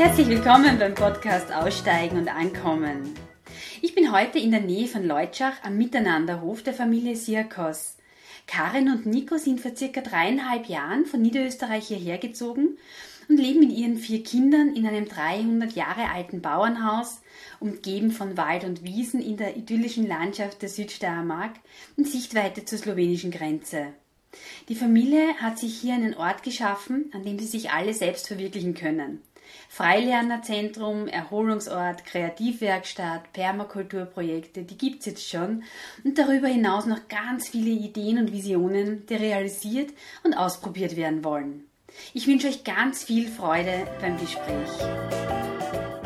herzlich willkommen beim Podcast Aussteigen und Ankommen. Ich bin heute in der Nähe von Leutschach am Miteinanderhof der Familie Sirkos. Karin und Nico sind vor circa dreieinhalb Jahren von Niederösterreich hierher gezogen und leben mit ihren vier Kindern in einem 300 Jahre alten Bauernhaus, umgeben von Wald und Wiesen in der idyllischen Landschaft der Südsteiermark in Sichtweite zur slowenischen Grenze. Die Familie hat sich hier einen Ort geschaffen, an dem sie sich alle selbst verwirklichen können. Freilernerzentrum, Erholungsort, Kreativwerkstatt, Permakulturprojekte, die gibt's jetzt schon und darüber hinaus noch ganz viele Ideen und Visionen, die realisiert und ausprobiert werden wollen. Ich wünsche euch ganz viel Freude beim Gespräch.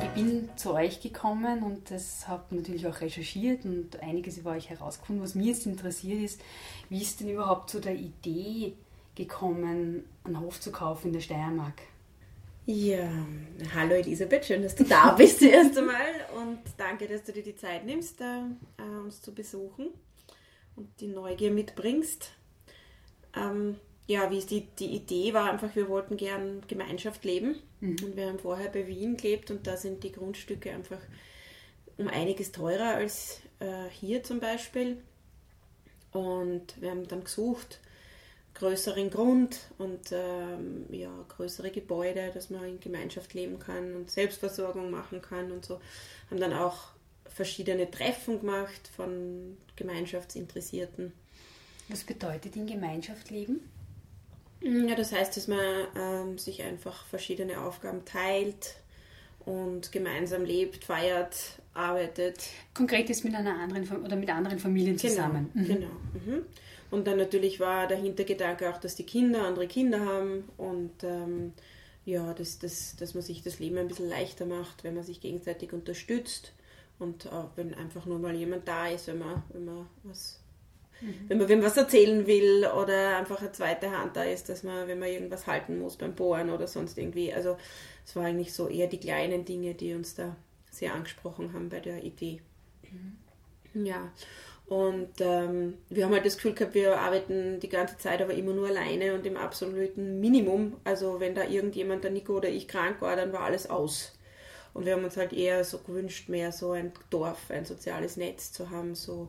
Ich bin zu euch gekommen und das habe natürlich auch recherchiert und einiges über euch herausgefunden. Was mir jetzt interessiert ist, wie ist denn überhaupt zu der Idee gekommen, einen Hof zu kaufen in der Steiermark? Ja, hallo Elisabeth, schön, dass du da bist zuerst einmal und danke, dass du dir die Zeit nimmst, äh, uns zu besuchen und die Neugier mitbringst. Ähm, ja, wie ist die, die Idee war einfach, wir wollten gern Gemeinschaft leben mhm. und wir haben vorher bei Wien gelebt und da sind die Grundstücke einfach um einiges teurer als äh, hier zum Beispiel und wir haben dann gesucht, größeren Grund und ähm, ja, größere Gebäude, dass man in Gemeinschaft leben kann und Selbstversorgung machen kann und so. Haben dann auch verschiedene Treffen gemacht von Gemeinschaftsinteressierten. Was bedeutet in Gemeinschaft leben? Ja, das heißt, dass man ähm, sich einfach verschiedene Aufgaben teilt und gemeinsam lebt, feiert, arbeitet. Konkret ist mit einer anderen oder mit anderen Familien genau, zusammen. Genau. Mhm. genau. Mhm. Und dann natürlich war der Hintergedanke auch, dass die Kinder andere Kinder haben und ähm, ja, dass, dass, dass man sich das Leben ein bisschen leichter macht, wenn man sich gegenseitig unterstützt und auch wenn einfach nur mal jemand da ist, wenn man, wenn man was mhm. wenn man wem was erzählen will oder einfach eine zweite Hand da ist, dass man, wenn man irgendwas halten muss beim Bohren oder sonst irgendwie. Also es war eigentlich so eher die kleinen Dinge, die uns da sehr angesprochen haben bei der Idee. Mhm. Ja. Und ähm, wir haben halt das Gefühl gehabt, wir arbeiten die ganze Zeit aber immer nur alleine und im absoluten Minimum. Also wenn da irgendjemand, der Nico oder ich krank war, dann war alles aus. Und wir haben uns halt eher so gewünscht, mehr so ein Dorf, ein soziales Netz zu haben, so,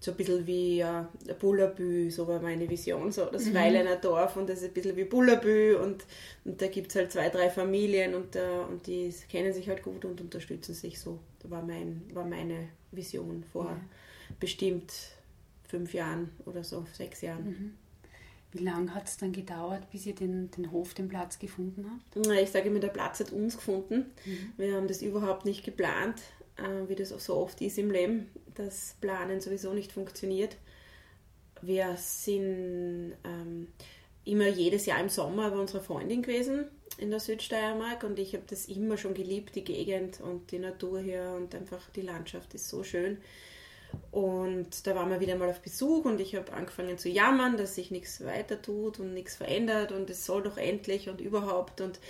so ein bisschen wie ja, Bullabü, so war meine Vision, so das mhm. Weilener Dorf und das ist ein bisschen wie Bullabü und, und da gibt es halt zwei, drei Familien und, uh, und die kennen sich halt gut und unterstützen sich so. Das war, mein, war meine Vision vorher. Ja bestimmt fünf Jahren oder so, sechs Jahren. Mhm. Wie lange hat es dann gedauert, bis ihr den, den Hof, den Platz gefunden habt? Ich sage immer, der Platz hat uns gefunden. Mhm. Wir haben das überhaupt nicht geplant, äh, wie das auch so oft ist im Leben, dass Planen sowieso nicht funktioniert. Wir sind ähm, immer jedes Jahr im Sommer bei unserer Freundin gewesen in der Südsteiermark und ich habe das immer schon geliebt, die Gegend und die Natur hier und einfach die Landschaft ist so schön. Und da waren wir wieder mal auf Besuch und ich habe angefangen zu jammern, dass sich nichts weiter tut und nichts verändert und es soll doch endlich und überhaupt. Und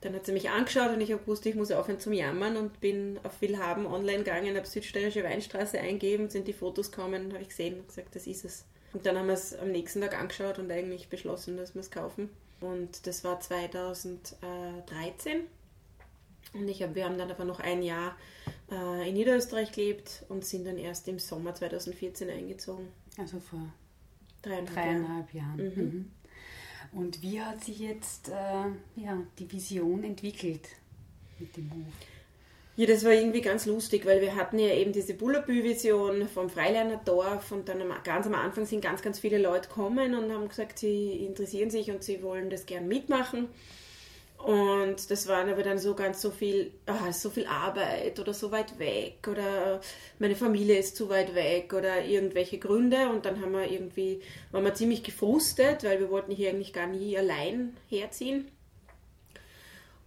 dann hat sie mich angeschaut und ich habe gewusst, ich muss aufhören zum Jammern und bin auf Willhaben online gegangen, habe Südsteirische Weinstraße eingegeben, sind die Fotos gekommen, habe ich gesehen und gesagt, das ist es. Und dann haben wir es am nächsten Tag angeschaut und eigentlich beschlossen, dass wir es kaufen. Und das war 2013 und ich hab, wir haben dann aber noch ein Jahr in Niederösterreich gelebt und sind dann erst im Sommer 2014 eingezogen. Also vor dreieinhalb, dreieinhalb Jahren. Jahren. Mhm. Mhm. Und wie hat sich jetzt äh, ja, die Vision entwickelt mit dem Hof? Ja, das war irgendwie ganz lustig, weil wir hatten ja eben diese Bullerbü-Vision vom Freilerner-Dorf und dann ganz am Anfang sind ganz, ganz viele Leute gekommen und haben gesagt, sie interessieren sich und sie wollen das gern mitmachen. Und das waren aber dann so ganz so viel, ah, so viel Arbeit oder so weit weg oder meine Familie ist zu weit weg oder irgendwelche Gründe. Und dann haben wir irgendwie, waren wir ziemlich gefrustet, weil wir wollten hier eigentlich gar nie allein herziehen.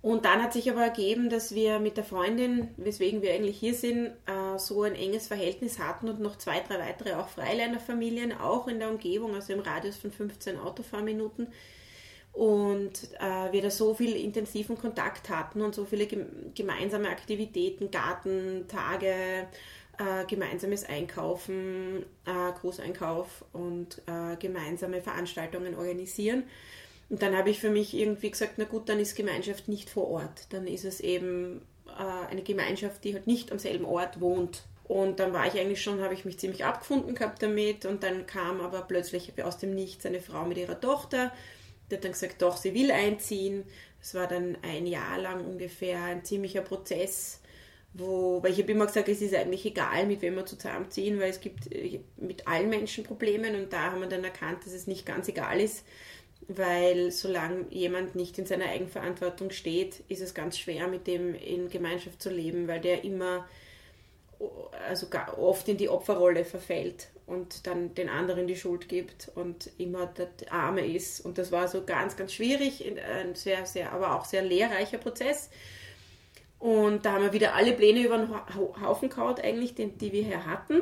Und dann hat sich aber ergeben, dass wir mit der Freundin, weswegen wir eigentlich hier sind, äh, so ein enges Verhältnis hatten und noch zwei, drei weitere auch Freiliner-Familien, auch in der Umgebung, also im Radius von 15 Autofahrminuten und äh, wir da so viel intensiven Kontakt hatten und so viele gemeinsame Aktivitäten, Gartentage, äh, gemeinsames Einkaufen, äh, Großeinkauf und äh, gemeinsame Veranstaltungen organisieren, Und dann habe ich für mich irgendwie gesagt, na gut, dann ist Gemeinschaft nicht vor Ort. Dann ist es eben äh, eine Gemeinschaft, die halt nicht am selben Ort wohnt. Und dann war ich eigentlich schon, habe ich mich ziemlich abgefunden gehabt damit. Und dann kam aber plötzlich aus dem Nichts eine Frau mit ihrer Tochter. Die hat dann gesagt, doch, sie will einziehen. Es war dann ein Jahr lang ungefähr ein ziemlicher Prozess, wo, weil ich habe immer gesagt, es ist eigentlich egal, mit wem wir zusammenziehen, weil es gibt äh, mit allen Menschen Probleme und da haben wir dann erkannt, dass es nicht ganz egal ist, weil solange jemand nicht in seiner Eigenverantwortung steht, ist es ganz schwer, mit dem in Gemeinschaft zu leben, weil der immer also oft in die Opferrolle verfällt und dann den anderen die Schuld gibt und immer der Arme ist. Und das war so ganz, ganz schwierig, ein sehr, sehr, aber auch sehr lehrreicher Prozess. Und da haben wir wieder alle Pläne über den Haufen gehauen, eigentlich, die, die wir hier hatten.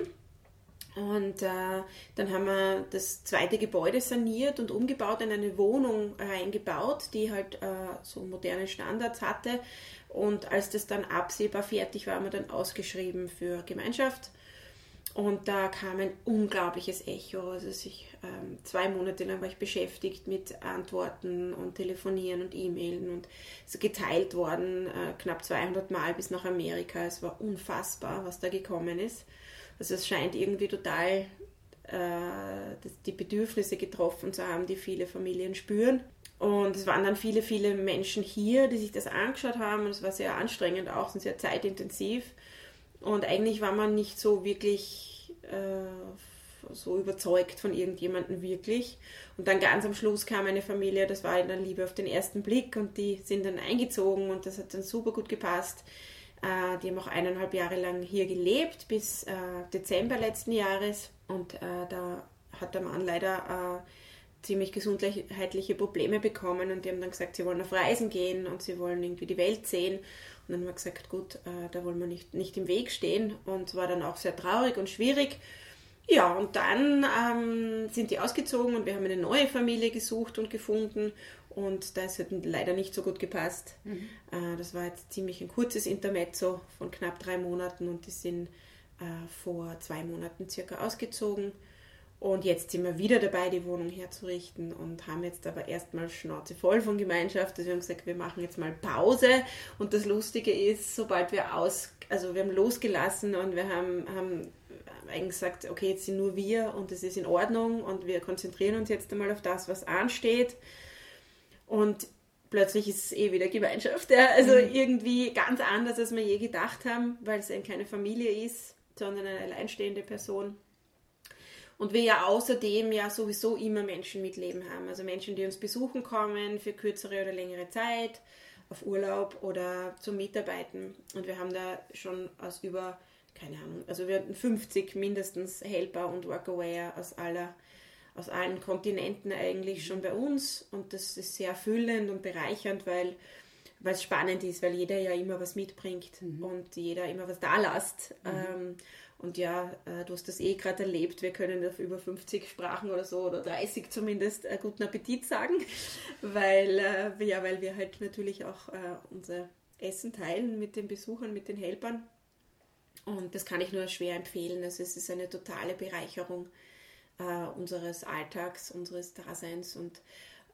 Und äh, dann haben wir das zweite Gebäude saniert und umgebaut, in eine Wohnung reingebaut, die halt äh, so moderne Standards hatte. Und als das dann absehbar fertig war, haben wir dann ausgeschrieben für Gemeinschaft. Und da kam ein unglaubliches Echo. Also ich, ähm, zwei Monate lang war ich beschäftigt mit Antworten und Telefonieren und E-Mailen und ist geteilt worden, äh, knapp 200 Mal bis nach Amerika. Es war unfassbar, was da gekommen ist. Also es scheint irgendwie total äh, die Bedürfnisse getroffen zu haben, die viele Familien spüren. Und es waren dann viele, viele Menschen hier, die sich das angeschaut haben. Und es war sehr anstrengend auch und sehr zeitintensiv. Und eigentlich war man nicht so wirklich äh, so überzeugt von irgendjemandem wirklich. Und dann ganz am Schluss kam eine Familie, das war dann Liebe auf den ersten Blick und die sind dann eingezogen und das hat dann super gut gepasst. Äh, die haben auch eineinhalb Jahre lang hier gelebt, bis äh, Dezember letzten Jahres. Und äh, da hat der Mann leider äh, ziemlich gesundheitliche Probleme bekommen und die haben dann gesagt, sie wollen auf Reisen gehen und sie wollen irgendwie die Welt sehen. Und dann haben wir gesagt, gut, äh, da wollen wir nicht, nicht im Weg stehen. Und war dann auch sehr traurig und schwierig. Ja, und dann ähm, sind die ausgezogen und wir haben eine neue Familie gesucht und gefunden. Und das hat leider nicht so gut gepasst. Mhm. Äh, das war jetzt ziemlich ein kurzes Intermezzo von knapp drei Monaten und die sind äh, vor zwei Monaten circa ausgezogen. Und jetzt sind wir wieder dabei, die Wohnung herzurichten und haben jetzt aber erstmal Schnauze voll von Gemeinschaft. Also wir haben gesagt, wir machen jetzt mal Pause. Und das Lustige ist, sobald wir aus, also wir haben losgelassen und wir haben, haben eigentlich gesagt, okay, jetzt sind nur wir und es ist in Ordnung und wir konzentrieren uns jetzt einmal auf das, was ansteht. Und plötzlich ist es eh wieder Gemeinschaft. Ja? Also mhm. irgendwie ganz anders, als wir je gedacht haben, weil es eben keine Familie ist, sondern eine alleinstehende Person. Und wir ja außerdem ja sowieso immer Menschen mit Leben haben. Also Menschen, die uns besuchen kommen für kürzere oder längere Zeit, auf Urlaub oder zum Mitarbeiten. Und wir haben da schon aus über, keine Ahnung, also wir hatten 50 mindestens Helper und Workawayer aus aller aus allen Kontinenten eigentlich schon bei uns und das ist sehr erfüllend und bereichernd, weil weil es spannend ist, weil jeder ja immer was mitbringt mhm. und jeder immer was da lässt. Mhm. Ähm, und ja, äh, du hast das eh gerade erlebt, wir können auf über 50 Sprachen oder so oder 30 zumindest äh, guten Appetit sagen, weil, äh, ja, weil wir halt natürlich auch unser Essen teilen mit den Besuchern, mit den Helpern. Und das kann ich nur schwer empfehlen. Also es ist eine totale Bereicherung unseres Alltags, unseres Daseins und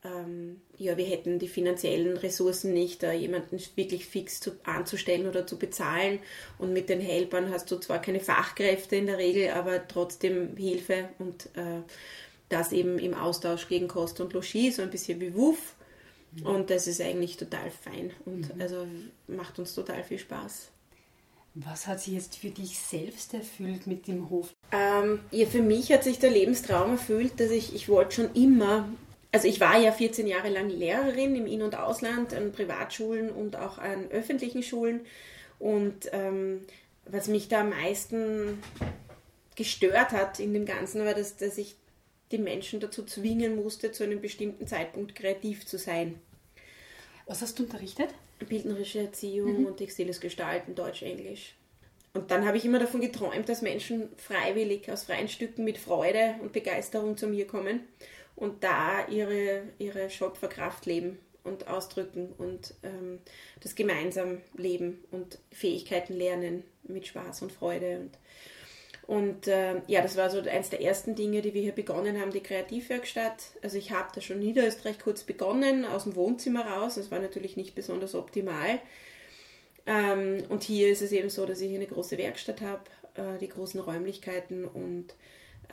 ähm, ja, wir hätten die finanziellen Ressourcen nicht, da jemanden wirklich fix zu, anzustellen oder zu bezahlen. Und mit den Helpern hast du zwar keine Fachkräfte in der Regel, aber trotzdem Hilfe und äh, das eben im Austausch gegen Kost und Logis, so ein bisschen wie Wuff. Mhm. Und das ist eigentlich total fein und mhm. also macht uns total viel Spaß. Was hat sich jetzt für dich selbst erfüllt mit dem Hof? Ähm, ja, für mich hat sich der Lebenstraum erfüllt, dass ich, ich wollte schon immer also ich war ja 14 Jahre lang Lehrerin im In- und Ausland an Privatschulen und auch an öffentlichen Schulen. Und ähm, was mich da am meisten gestört hat in dem Ganzen, war, dass, dass ich die Menschen dazu zwingen musste, zu einem bestimmten Zeitpunkt kreativ zu sein. Was hast du unterrichtet? Bildnerische Erziehung mhm. und textiles Gestalten, Deutsch, Englisch. Und dann habe ich immer davon geträumt, dass Menschen freiwillig aus freien Stücken mit Freude und Begeisterung zu mir kommen und da ihre, ihre Schöpferkraft leben und ausdrücken und ähm, das gemeinsam leben und Fähigkeiten lernen mit Spaß und Freude. Und, Und äh, ja, das war so eins der ersten Dinge, die wir hier begonnen haben, die Kreativwerkstatt. Also ich habe da schon in Niederösterreich kurz begonnen, aus dem Wohnzimmer raus. Das war natürlich nicht besonders optimal. Ähm, und hier ist es eben so, dass ich eine große Werkstatt habe, äh, die großen Räumlichkeiten und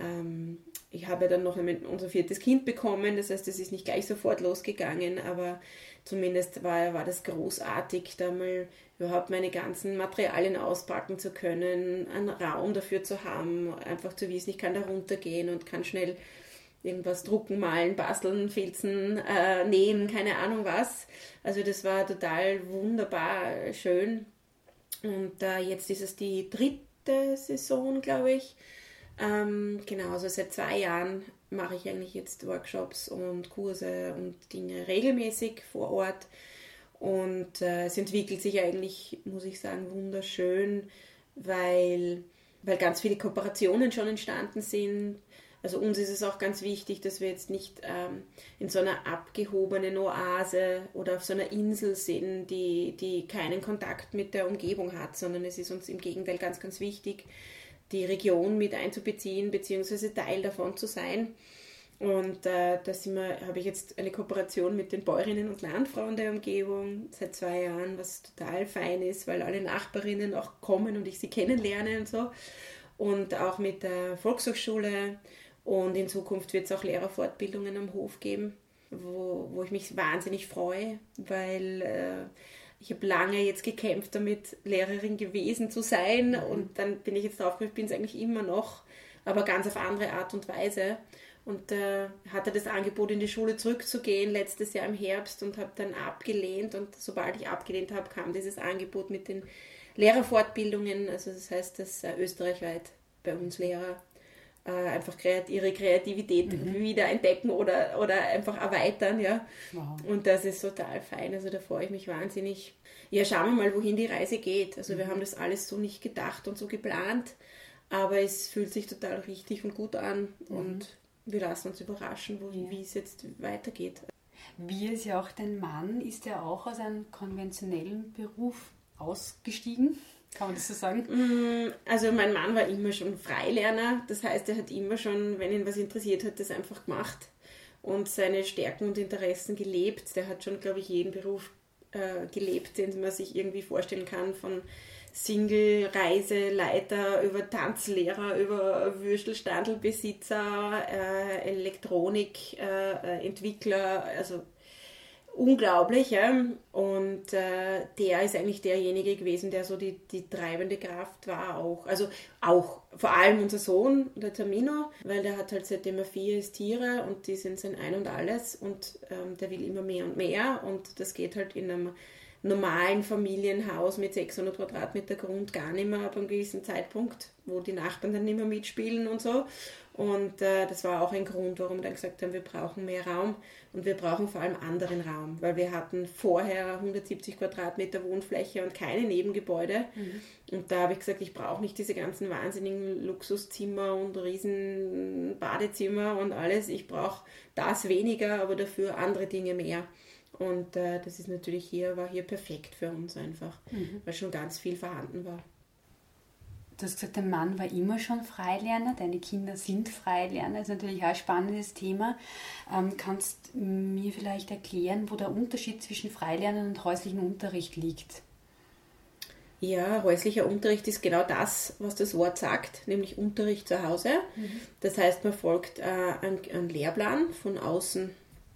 ähm, ich habe dann noch unser viertes Kind bekommen, das heißt, es ist nicht gleich sofort losgegangen, aber zumindest war, war das großartig, da mal überhaupt meine ganzen Materialien auspacken zu können, einen Raum dafür zu haben, einfach zu wissen, ich kann da runtergehen und kann schnell irgendwas drucken, malen, basteln, filzen, äh, nähen, keine Ahnung was. Also das war total wunderbar schön. Und äh, jetzt ist es die dritte Saison, glaube ich. Ähm, genau, also seit zwei Jahren mache ich eigentlich jetzt Workshops und Kurse und Dinge regelmäßig vor Ort. Und äh, es entwickelt sich eigentlich, muss ich sagen, wunderschön, weil, weil ganz viele Kooperationen schon entstanden sind. Also uns ist es auch ganz wichtig, dass wir jetzt nicht ähm, in so einer abgehobenen Oase oder auf so einer Insel sind, die, die keinen Kontakt mit der Umgebung hat, sondern es ist uns im Gegenteil ganz, ganz wichtig, die Region mit einzubeziehen, beziehungsweise Teil davon zu sein. Und äh, da habe ich jetzt eine Kooperation mit den Bäuerinnen und Landfrauen der Umgebung seit zwei Jahren, was total fein ist, weil alle Nachbarinnen auch kommen und ich sie kennenlerne und so. Und auch mit der Volkshochschule. Und in Zukunft wird es auch Lehrerfortbildungen am Hof geben, wo, wo ich mich wahnsinnig freue, weil äh, ich habe lange jetzt gekämpft damit, Lehrerin gewesen zu sein. Mhm. Und dann bin ich jetzt drauf, ich bin es eigentlich immer noch, aber ganz auf andere Art und Weise und äh, hatte das Angebot, in die Schule zurückzugehen letztes Jahr im Herbst und habe dann abgelehnt. Und sobald ich abgelehnt habe, kam dieses Angebot mit den Lehrerfortbildungen. Also das heißt, dass äh, österreichweit bei uns Lehrer äh, einfach ihre Kreativität mhm. wieder entdecken oder, oder einfach erweitern. Ja. Wow. Und das ist total fein. Also da freue ich mich wahnsinnig. Ja, schauen wir mal, wohin die Reise geht. Also mhm. wir haben das alles so nicht gedacht und so geplant. Aber es fühlt sich total richtig und gut an. Mhm. Und wir lassen uns überraschen, wo, ja. wie es jetzt weitergeht. Wie es ja auch dein Mann ist ja auch aus einem konventionellen Beruf ausgestiegen. Kann man das so sagen? Mm, also mein Mann war immer schon Freilerner, das heißt, er hat immer schon, wenn ihn was interessiert hat, das einfach gemacht und seine Stärken und Interessen gelebt. Der hat schon, glaube ich, jeden Beruf äh, gelebt, den man sich irgendwie vorstellen kann, von Single-Reiseleiter, über Tanzlehrer, über Würstelstandelbesitzer, äh, Elektronikentwickler, äh, also unglaublich. Ja? Und äh, der ist eigentlich derjenige gewesen, der so die, die treibende Kraft war auch. Also auch vor allem unser Sohn, der Tamino, weil der hat halt seitdem er vier ist Tiere und die sind sein Ein und Alles und ähm, der will immer mehr und mehr und das geht halt in einem normalen Familienhaus mit 600 Quadratmeter Grund gar nicht mehr ab einem gewissen Zeitpunkt, wo die Nachbarn dann nicht mehr mitspielen und so. Und äh, das war auch ein Grund, warum wir dann gesagt haben, wir brauchen mehr Raum und wir brauchen vor allem anderen Raum, weil wir hatten vorher 170 Quadratmeter Wohnfläche und keine Nebengebäude. Mhm. Und da habe ich gesagt, ich brauche nicht diese ganzen wahnsinnigen Luxuszimmer und riesen Badezimmer und alles. Ich brauche das weniger, aber dafür andere Dinge mehr. Und äh, das ist natürlich hier, war hier perfekt für uns einfach, mhm. weil schon ganz viel vorhanden war. Du hast gesagt, dein Mann war immer schon Freilerner, deine Kinder sind Freilerner, das ist natürlich auch ein spannendes Thema. Ähm, kannst mir vielleicht erklären, wo der Unterschied zwischen Freilernen und häuslichem Unterricht liegt? Ja, häuslicher Unterricht ist genau das, was das Wort sagt, nämlich Unterricht zu Hause. Mhm. Das heißt, man folgt äh, einem Lehrplan von außen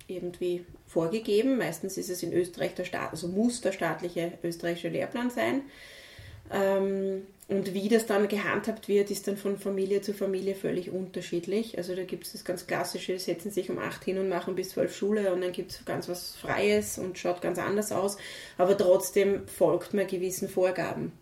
irgendwie vorgegeben. Meistens ist es in Österreich der Staat, also muss der staatliche österreichische Lehrplan sein. Ähm, und wie das dann gehandhabt wird, ist dann von Familie zu Familie völlig unterschiedlich. Also da gibt es das ganz klassische, setzen sich um acht hin und machen bis zwölf Schule und dann gibt es ganz was Freies und schaut ganz anders aus. Aber trotzdem folgt man gewissen Vorgaben.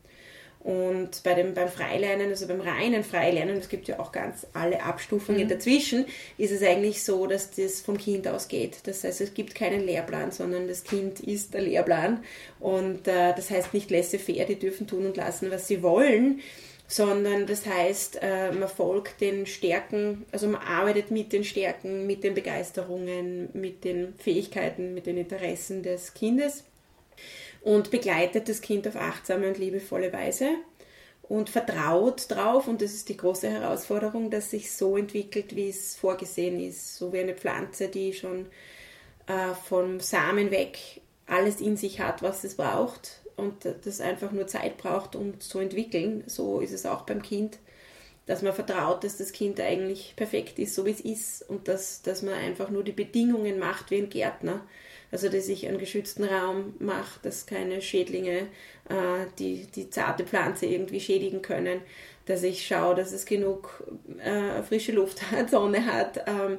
Und bei dem, beim Freilernen, also beim reinen Freilernen, es gibt ja auch ganz alle Abstufungen mhm. dazwischen, ist es eigentlich so, dass das vom Kind ausgeht. Das heißt, es gibt keinen Lehrplan, sondern das Kind ist der Lehrplan. Und äh, das heißt nicht laissez-faire, die dürfen tun und lassen, was sie wollen, sondern das heißt, äh, man folgt den Stärken, also man arbeitet mit den Stärken, mit den Begeisterungen, mit den Fähigkeiten, mit den Interessen des Kindes und begleitet das Kind auf achtsame und liebevolle Weise. und vertraut drauf. Und das ist die große Herausforderung, dass sich so entwickelt, wie es vorgesehen ist. So wie eine Pflanze, die schon äh, vom Samen weg alles in sich hat, was es braucht und das einfach nur Zeit braucht, um zu entwickeln. So ist es auch beim Kind, dass man vertraut, dass das Kind eigentlich perfekt ist, so wie es ist und dass, dass man einfach nur die Bedingungen macht wie ein Gärtner. Also dass ich einen geschützten Raum mache, dass keine Schädlinge äh, die, die zarte Pflanze irgendwie schädigen können, dass ich schaue, dass es genug äh, frische Luft hat, Sonne hat, ähm,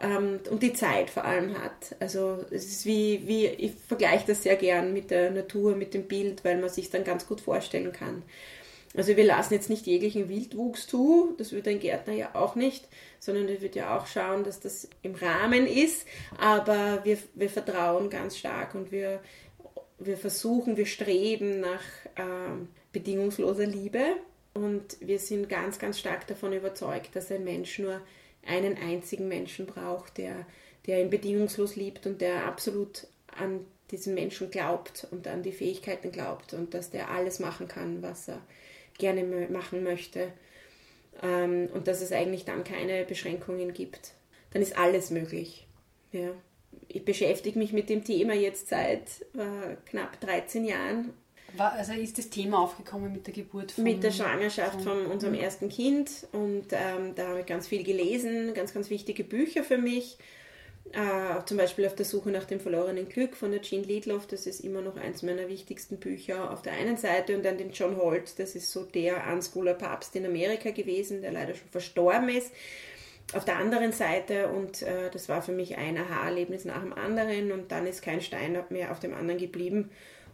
ähm, und die Zeit vor allem hat. Also es ist wie, wie ich vergleiche das sehr gern mit der Natur, mit dem Bild, weil man sich dann ganz gut vorstellen kann. Also wir lassen jetzt nicht jeglichen Wildwuchs zu, das würde ein Gärtner ja auch nicht, sondern er wird ja auch schauen, dass das im Rahmen ist, aber wir, wir vertrauen ganz stark und wir, wir versuchen, wir streben nach ähm, bedingungsloser Liebe. Und wir sind ganz, ganz stark davon überzeugt, dass ein Mensch nur einen einzigen Menschen braucht, der, der ihn bedingungslos liebt und der absolut an diesen Menschen glaubt und an die Fähigkeiten glaubt und dass der alles machen kann, was er gerne machen möchte. Ähm, und dass es eigentlich dann keine Beschränkungen gibt. Dann ist alles möglich. Ja. Ich beschäftige mich mit dem Thema jetzt seit äh, knapp 13 Jahren war, also ist das Thema aufgekommen mit der Geburt von... Mit der Schwangerschaft von, von unserem mhm. ersten Kind und ähm, da habe ich ganz viel gelesen, ganz, ganz wichtige Bücher für mich. Äh, zum Beispiel auf der Suche nach dem verlorenen Glück von der Jean Liedloff, das ist immer noch eins meiner wichtigsten Bücher auf der einen Seite und dann den John Holt, das ist so der Unschooler Papst in Amerika gewesen, der leider schon verstorben ist. Auf der anderen Seite und äh, das war für mich ein Aha-Erlebnis nach dem anderen und dann ist kein Stein mehr auf dem anderen geblieben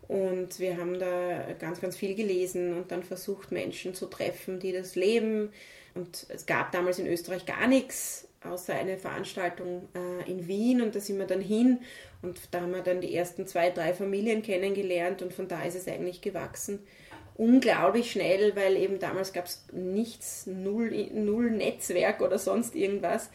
und wir haben da ganz, ganz viel gelesen und dann versucht, Menschen zu treffen, die das leben. Und es gab damals in Österreich gar nichts, außer eine Veranstaltung äh, in Wien. Und da sind wir dann hin und da haben wir dann die ersten zwei, drei Familien kennengelernt und von da ist es eigentlich gewachsen. Unglaublich schnell, weil eben damals gab es nichts, null, null Netzwerk oder sonst irgendwas.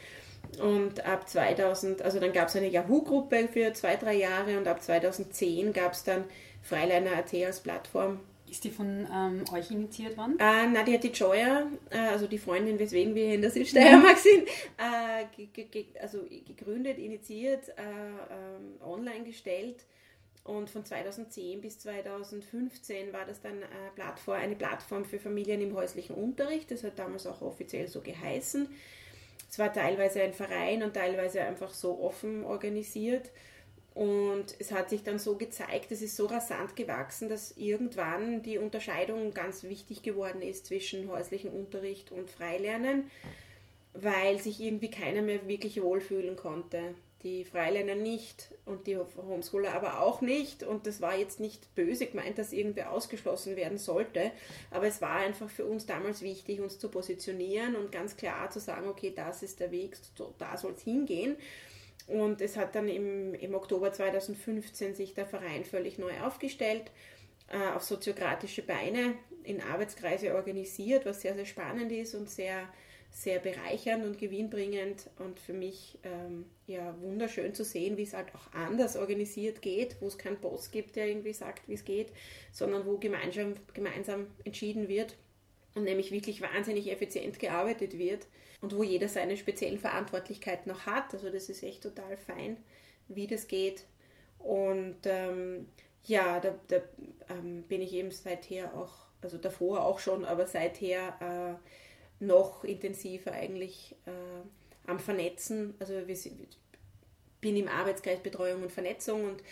Und ab 2000, also dann gab es eine Yahoo-Gruppe für zwei, drei Jahre und ab 2010 gab es dann Freiliner.at als Plattform. Ist die von ähm, euch initiiert worden? Äh, na, die hat die Joya, äh, also die Freundin, weswegen wir in der Südsteiermark sind, äh, also gegründet, initiiert, äh, ähm, online gestellt. Und von 2010 bis 2015 war das dann eine Plattform, eine Plattform für Familien im häuslichen Unterricht. Das hat damals auch offiziell so geheißen. Es war teilweise ein Verein und teilweise einfach so offen organisiert. Und es hat sich dann so gezeigt, es ist so rasant gewachsen, dass irgendwann die Unterscheidung ganz wichtig geworden ist zwischen häuslichem Unterricht und Freilernen, weil sich irgendwie keiner mehr wirklich wohlfühlen konnte. Die Freilerner nicht und die Homeschooler aber auch nicht. Und das war jetzt nicht böse gemeint, dass irgendwer ausgeschlossen werden sollte. Aber es war einfach für uns damals wichtig, uns zu positionieren und ganz klar zu sagen, okay, das ist der Weg, da soll es hingehen. Und es hat dann im, im Oktober 2015 sich der Verein völlig neu aufgestellt, äh, auf soziokratische Beine, in Arbeitskreise organisiert, was sehr, sehr spannend ist und sehr, sehr bereichernd und gewinnbringend und für mich ähm, ja wunderschön zu sehen, wie es halt auch anders organisiert geht, wo es keinen Boss gibt, der irgendwie sagt, wie es geht, sondern wo gemeinsam, gemeinsam entschieden wird und nämlich wirklich wahnsinnig effizient gearbeitet wird und wo jeder seine speziellen Verantwortlichkeiten noch hat. Also das ist echt total fein, wie das geht. Und ähm, ja, da, da ähm, bin ich eben seither auch, also davor auch schon, aber seither äh, noch intensiver eigentlich äh, am Vernetzen. Also sind, bin im Arbeitskreis Betreuung und Vernetzung und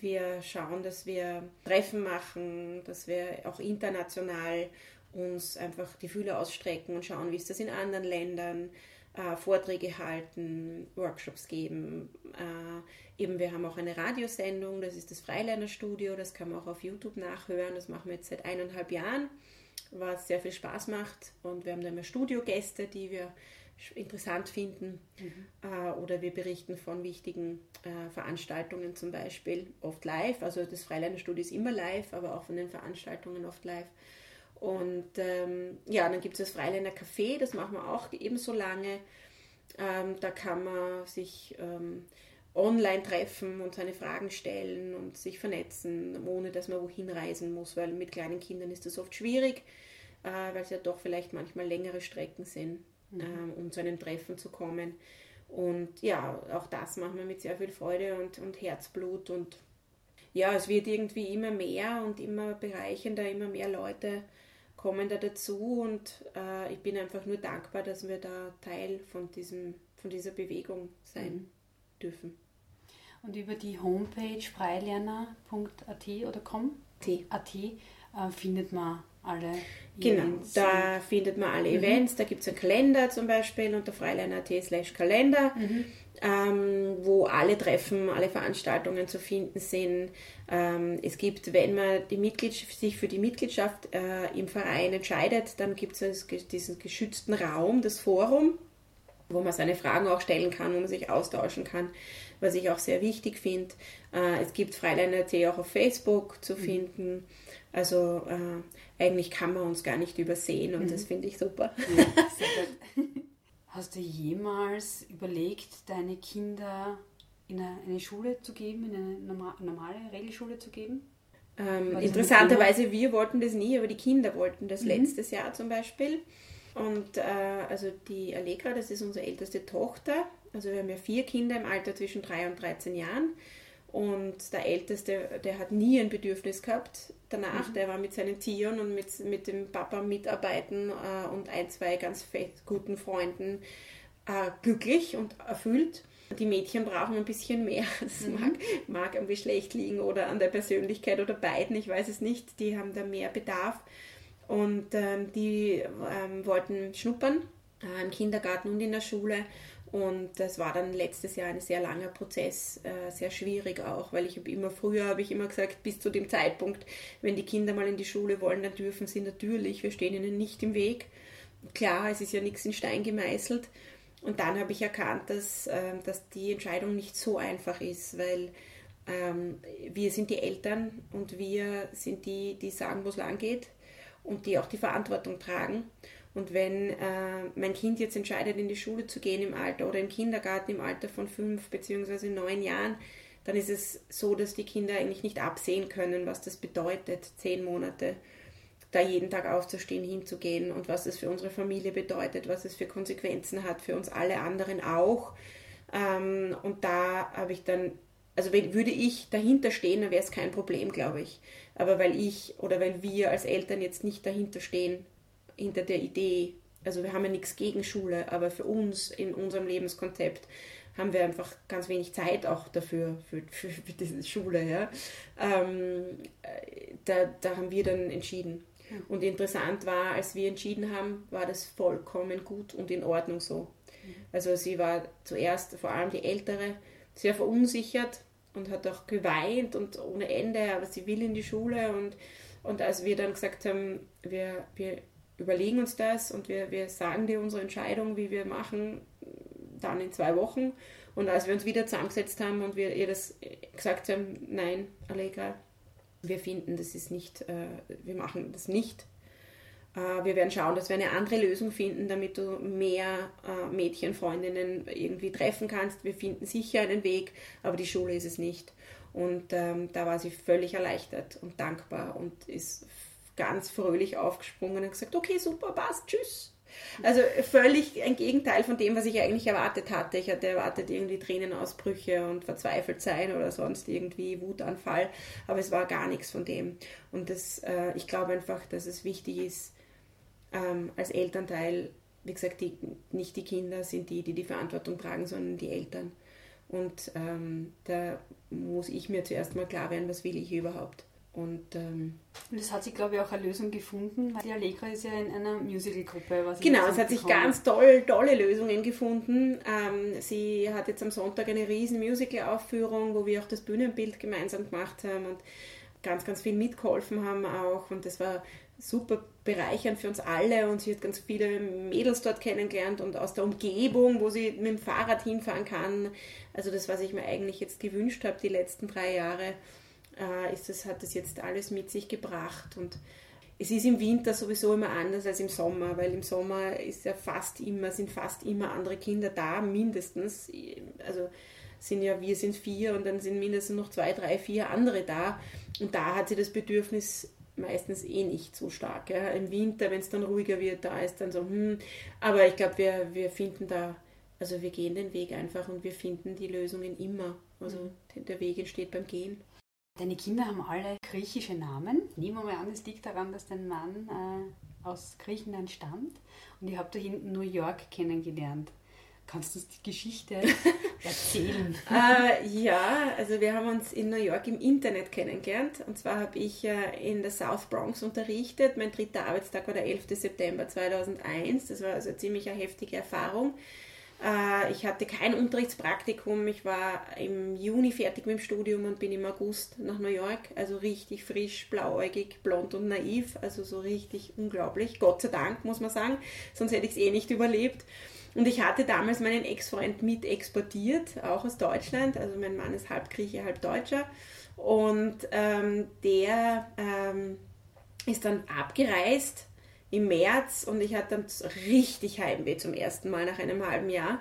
wir schauen, dass wir Treffen machen, dass wir auch international uns einfach die Fühler ausstrecken und schauen, wie ist das in anderen Ländern, äh, Vorträge halten, Workshops geben. Äh, eben, wir haben auch eine Radiosendung, das ist das Freilernerstudio, das kann man auch auf YouTube nachhören. Das machen wir jetzt seit eineinhalb Jahren, was sehr viel Spaß macht. Und wir haben da immer Studiogäste, die wir interessant finden. Mhm. Äh, oder wir berichten von wichtigen äh, Veranstaltungen zum Beispiel, oft live. Also das Freilernerstudio ist immer live, aber auch von den Veranstaltungen oft live. Und ähm, ja, dann gibt es das Freiländer Café, das machen wir auch ebenso lange. Ähm, da kann man sich ähm, online treffen und seine Fragen stellen und sich vernetzen, ohne dass man wohin reisen muss, weil mit kleinen Kindern ist das oft schwierig, äh, weil es ja doch vielleicht manchmal längere Strecken sind, mhm. ähm, um zu einem Treffen zu kommen. Und ja, auch das machen wir mit sehr viel Freude und, und Herzblut. Und ja, es wird irgendwie immer mehr und immer bereichender, immer mehr Leute kommen da dazu. Und äh, ich bin einfach nur dankbar, dass wir da Teil von, diesem, von dieser Bewegung sein mhm. dürfen. Und über die Homepage freilerner.at oder com .at, äh, findet man alle genau, Events. Genau, da findet man alle mhm. Events. Da gibt es einen Kalender zum Beispiel unter freilerner.at slash Kalender, mhm. Ähm, wo alle Treffen, alle Veranstaltungen zu finden sind. Ähm, es gibt, wenn man die Mitglied, sich für die Mitgliedschaft äh, im Verein entscheidet, dann gibt es diesen geschützten Raum, das Forum, wo man seine Fragen auch stellen kann, wo man sich austauschen kann was ich auch sehr wichtig finde. Äh, es gibt Freilein.at auch auf Facebook zu mhm. finden. Also äh, eigentlich kann man uns gar nicht übersehen und mhm. das finde ich super. Ja, Hast du jemals überlegt, deine Kinder in eine, eine, Schule zu geben, in eine normale Regelschule zu geben? Ähm, interessanterweise, wir wollten das nie, aber die Kinder wollten das mhm. letztes Jahr zum Beispiel. Und äh, also die Allegra, das ist unsere älteste Tochter, also wir haben ja vier Kinder im Alter zwischen drei und 13 Jahren. Und der Älteste, der hat nie ein Bedürfnis gehabt danach. Mhm. Der war mit seinen Tieren und mit, mit dem Papa mitarbeiten äh, und ein, zwei ganz guten Freunden äh, glücklich und erfüllt. Die Mädchen brauchen ein bisschen mehr. Das mhm. mag, mag am Geschlecht liegen oder an der Persönlichkeit oder beiden, ich weiß es nicht. Die haben da mehr Bedarf. Und ähm, die ähm, wollten schnuppern äh, im Kindergarten und in der Schule und das war dann letztes Jahr ein sehr langer Prozess, äh, sehr schwierig auch, weil ich habe immer früher habe ich immer gesagt, bis zu dem Zeitpunkt, wenn die Kinder mal in die Schule wollen, dann dürfen sie natürlich, wir stehen ihnen nicht im Weg. Klar, es ist ja nichts in Stein gemeißelt. Und dann habe ich erkannt, dass, äh, dass die Entscheidung nicht so einfach ist, weil ähm, wir sind die Eltern und wir sind die, die sagen, wo es lang geht und die auch die Verantwortung tragen. Und wenn äh, mein Kind jetzt entscheidet, in die Schule zu gehen im Alter oder im Kindergarten im Alter von fünf bzw. neun Jahren, dann ist es so, dass die Kinder eigentlich nicht absehen können, was das bedeutet, zehn Monate da jeden Tag aufzustehen, hinzugehen und was es für unsere Familie bedeutet, was es für Konsequenzen hat, für uns alle anderen auch. Ähm, und da habe ich dann, also wenn, würde ich dahinter stehen, dann wäre es kein Problem, glaube ich. Aber weil ich oder weil wir als Eltern jetzt nicht dahinter stehen, hinter der Idee. Also wir haben ja nichts gegen Schule, aber für uns in unserem Lebenskonzept haben wir einfach ganz wenig Zeit auch dafür, für, für, für diese Schule. Ja. Ähm, da, da haben wir dann entschieden. Und interessant war, als wir entschieden haben, war das vollkommen gut und in Ordnung so. Also sie war zuerst, vor allem die Ältere, sehr verunsichert und hat auch geweint und ohne Ende, aber sie will in die Schule und, und als wir dann gesagt haben, wir, wir überlegen uns das und wir, wir sagen dir unsere Entscheidung, wie wir machen, dann in zwei Wochen. Und als wir uns wieder zusammengesetzt haben und wir ihr das gesagt haben, nein, Allegra, wir finden, das ist nicht, äh, wir machen das nicht. Äh, wir werden schauen, dass wir eine andere Lösung finden, damit du mehr äh, Mädchenfreundinnen irgendwie treffen kannst. Wir finden sicher einen Weg, aber die Schule ist es nicht. Und ähm, da war sie völlig erleichtert und dankbar und ist ganz fröhlich aufgesprungen und gesagt, okay, super, passt, tschüss. Also völlig ein Gegenteil von dem, was ich eigentlich erwartet hatte. Ich hatte erwartet irgendwie Tränenausbrüche und verzweifelt sein oder sonst irgendwie Wutanfall, aber es war gar nichts von dem. Und das, äh, ich glaube einfach, dass es wichtig ist, ähm, als Elternteil, wie gesagt, die, nicht die Kinder sind die, die die Verantwortung tragen, sondern die Eltern. Und ähm, da muss ich mir zuerst mal klar werden, was will ich überhaupt. Und, ähm, und es hat sich, glaube ich, auch eine Lösung gefunden, die Allegra ist ja in einer Musical-Gruppe. Genau, es hat sich ganz toll, tolle Lösungen gefunden. Ähm, sie hat jetzt am Sonntag eine riesen Musical-Aufführung, wo wir auch das Bühnenbild gemeinsam gemacht haben und ganz, ganz viel mitgeholfen haben auch. Und das war super bereichernd für uns alle und sie hat ganz viele Mädels dort kennengelernt und aus der Umgebung, wo sie mit dem Fahrrad hinfahren kann. Also das, was ich mir eigentlich jetzt gewünscht habe die letzten drei Jahre äh, ist das, hat das jetzt alles mit sich gebracht. Und es ist im Winter sowieso immer anders als im Sommer, weil im Sommer ist ja fast immer, sind fast immer andere Kinder da, mindestens. Also sind ja, wir sind vier und dann sind mindestens noch zwei, drei, vier andere da. Und da hat sie das Bedürfnis meistens eh nicht so stark. Ja. Im Winter, wenn es dann ruhiger wird, da ist dann so, hm. Aber ich glaube, wir, wir finden da, also wir gehen den Weg einfach und wir finden die Lösungen immer. Also mhm. der Weg entsteht beim Gehen. Deine Kinder haben alle griechische Namen. Nehmen wir mal an, es liegt daran, dass dein Mann äh, aus Griechenland stammt und ihr habt da hinten New York kennengelernt. Kannst du uns die Geschichte erzählen? äh, ja, also wir haben uns in New York im Internet kennengelernt. Und zwar habe ich äh, in der South Bronx unterrichtet. Mein dritter Arbeitstag war der 11. September 2001. Das war also eine ziemlich eine heftige Erfahrung. Äh, ich hatte kein Unterrichtspraktikum. Ich war im Juni fertig mit dem Studium und bin im August nach New York. Also richtig frisch, blauäugig, blond und naiv. Also so richtig unglaublich. Gott sei Dank, muss man sagen. Sonst hätte ich es eh nicht überlebt. Und ich hatte damals meinen Ex-Freund mit exportiert, auch aus Deutschland. Also mein Mann ist halb Grieche, halb Deutscher. Und ähm, der ähm, ist dann abgereist im März und ich hatte dann richtig Heimweh zum ersten Mal nach einem halben Jahr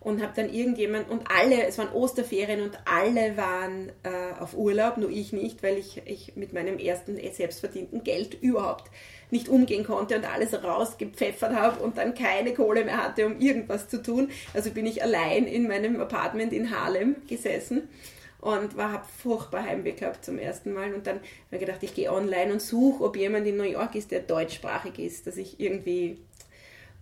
und habe dann irgendjemand und alle, es waren Osterferien und alle waren äh, auf Urlaub, nur ich nicht, weil ich, ich mit meinem ersten selbstverdienten Geld überhaupt nicht umgehen konnte und alles rausgepfeffert habe und dann keine Kohle mehr hatte, um irgendwas zu tun. Also bin ich allein in meinem Apartment in Harlem gesessen und habe furchtbar Heimweh gehabt zum ersten Mal. Und dann habe ich gedacht, ich gehe online und suche, ob jemand in New York ist, der deutschsprachig ist, dass ich irgendwie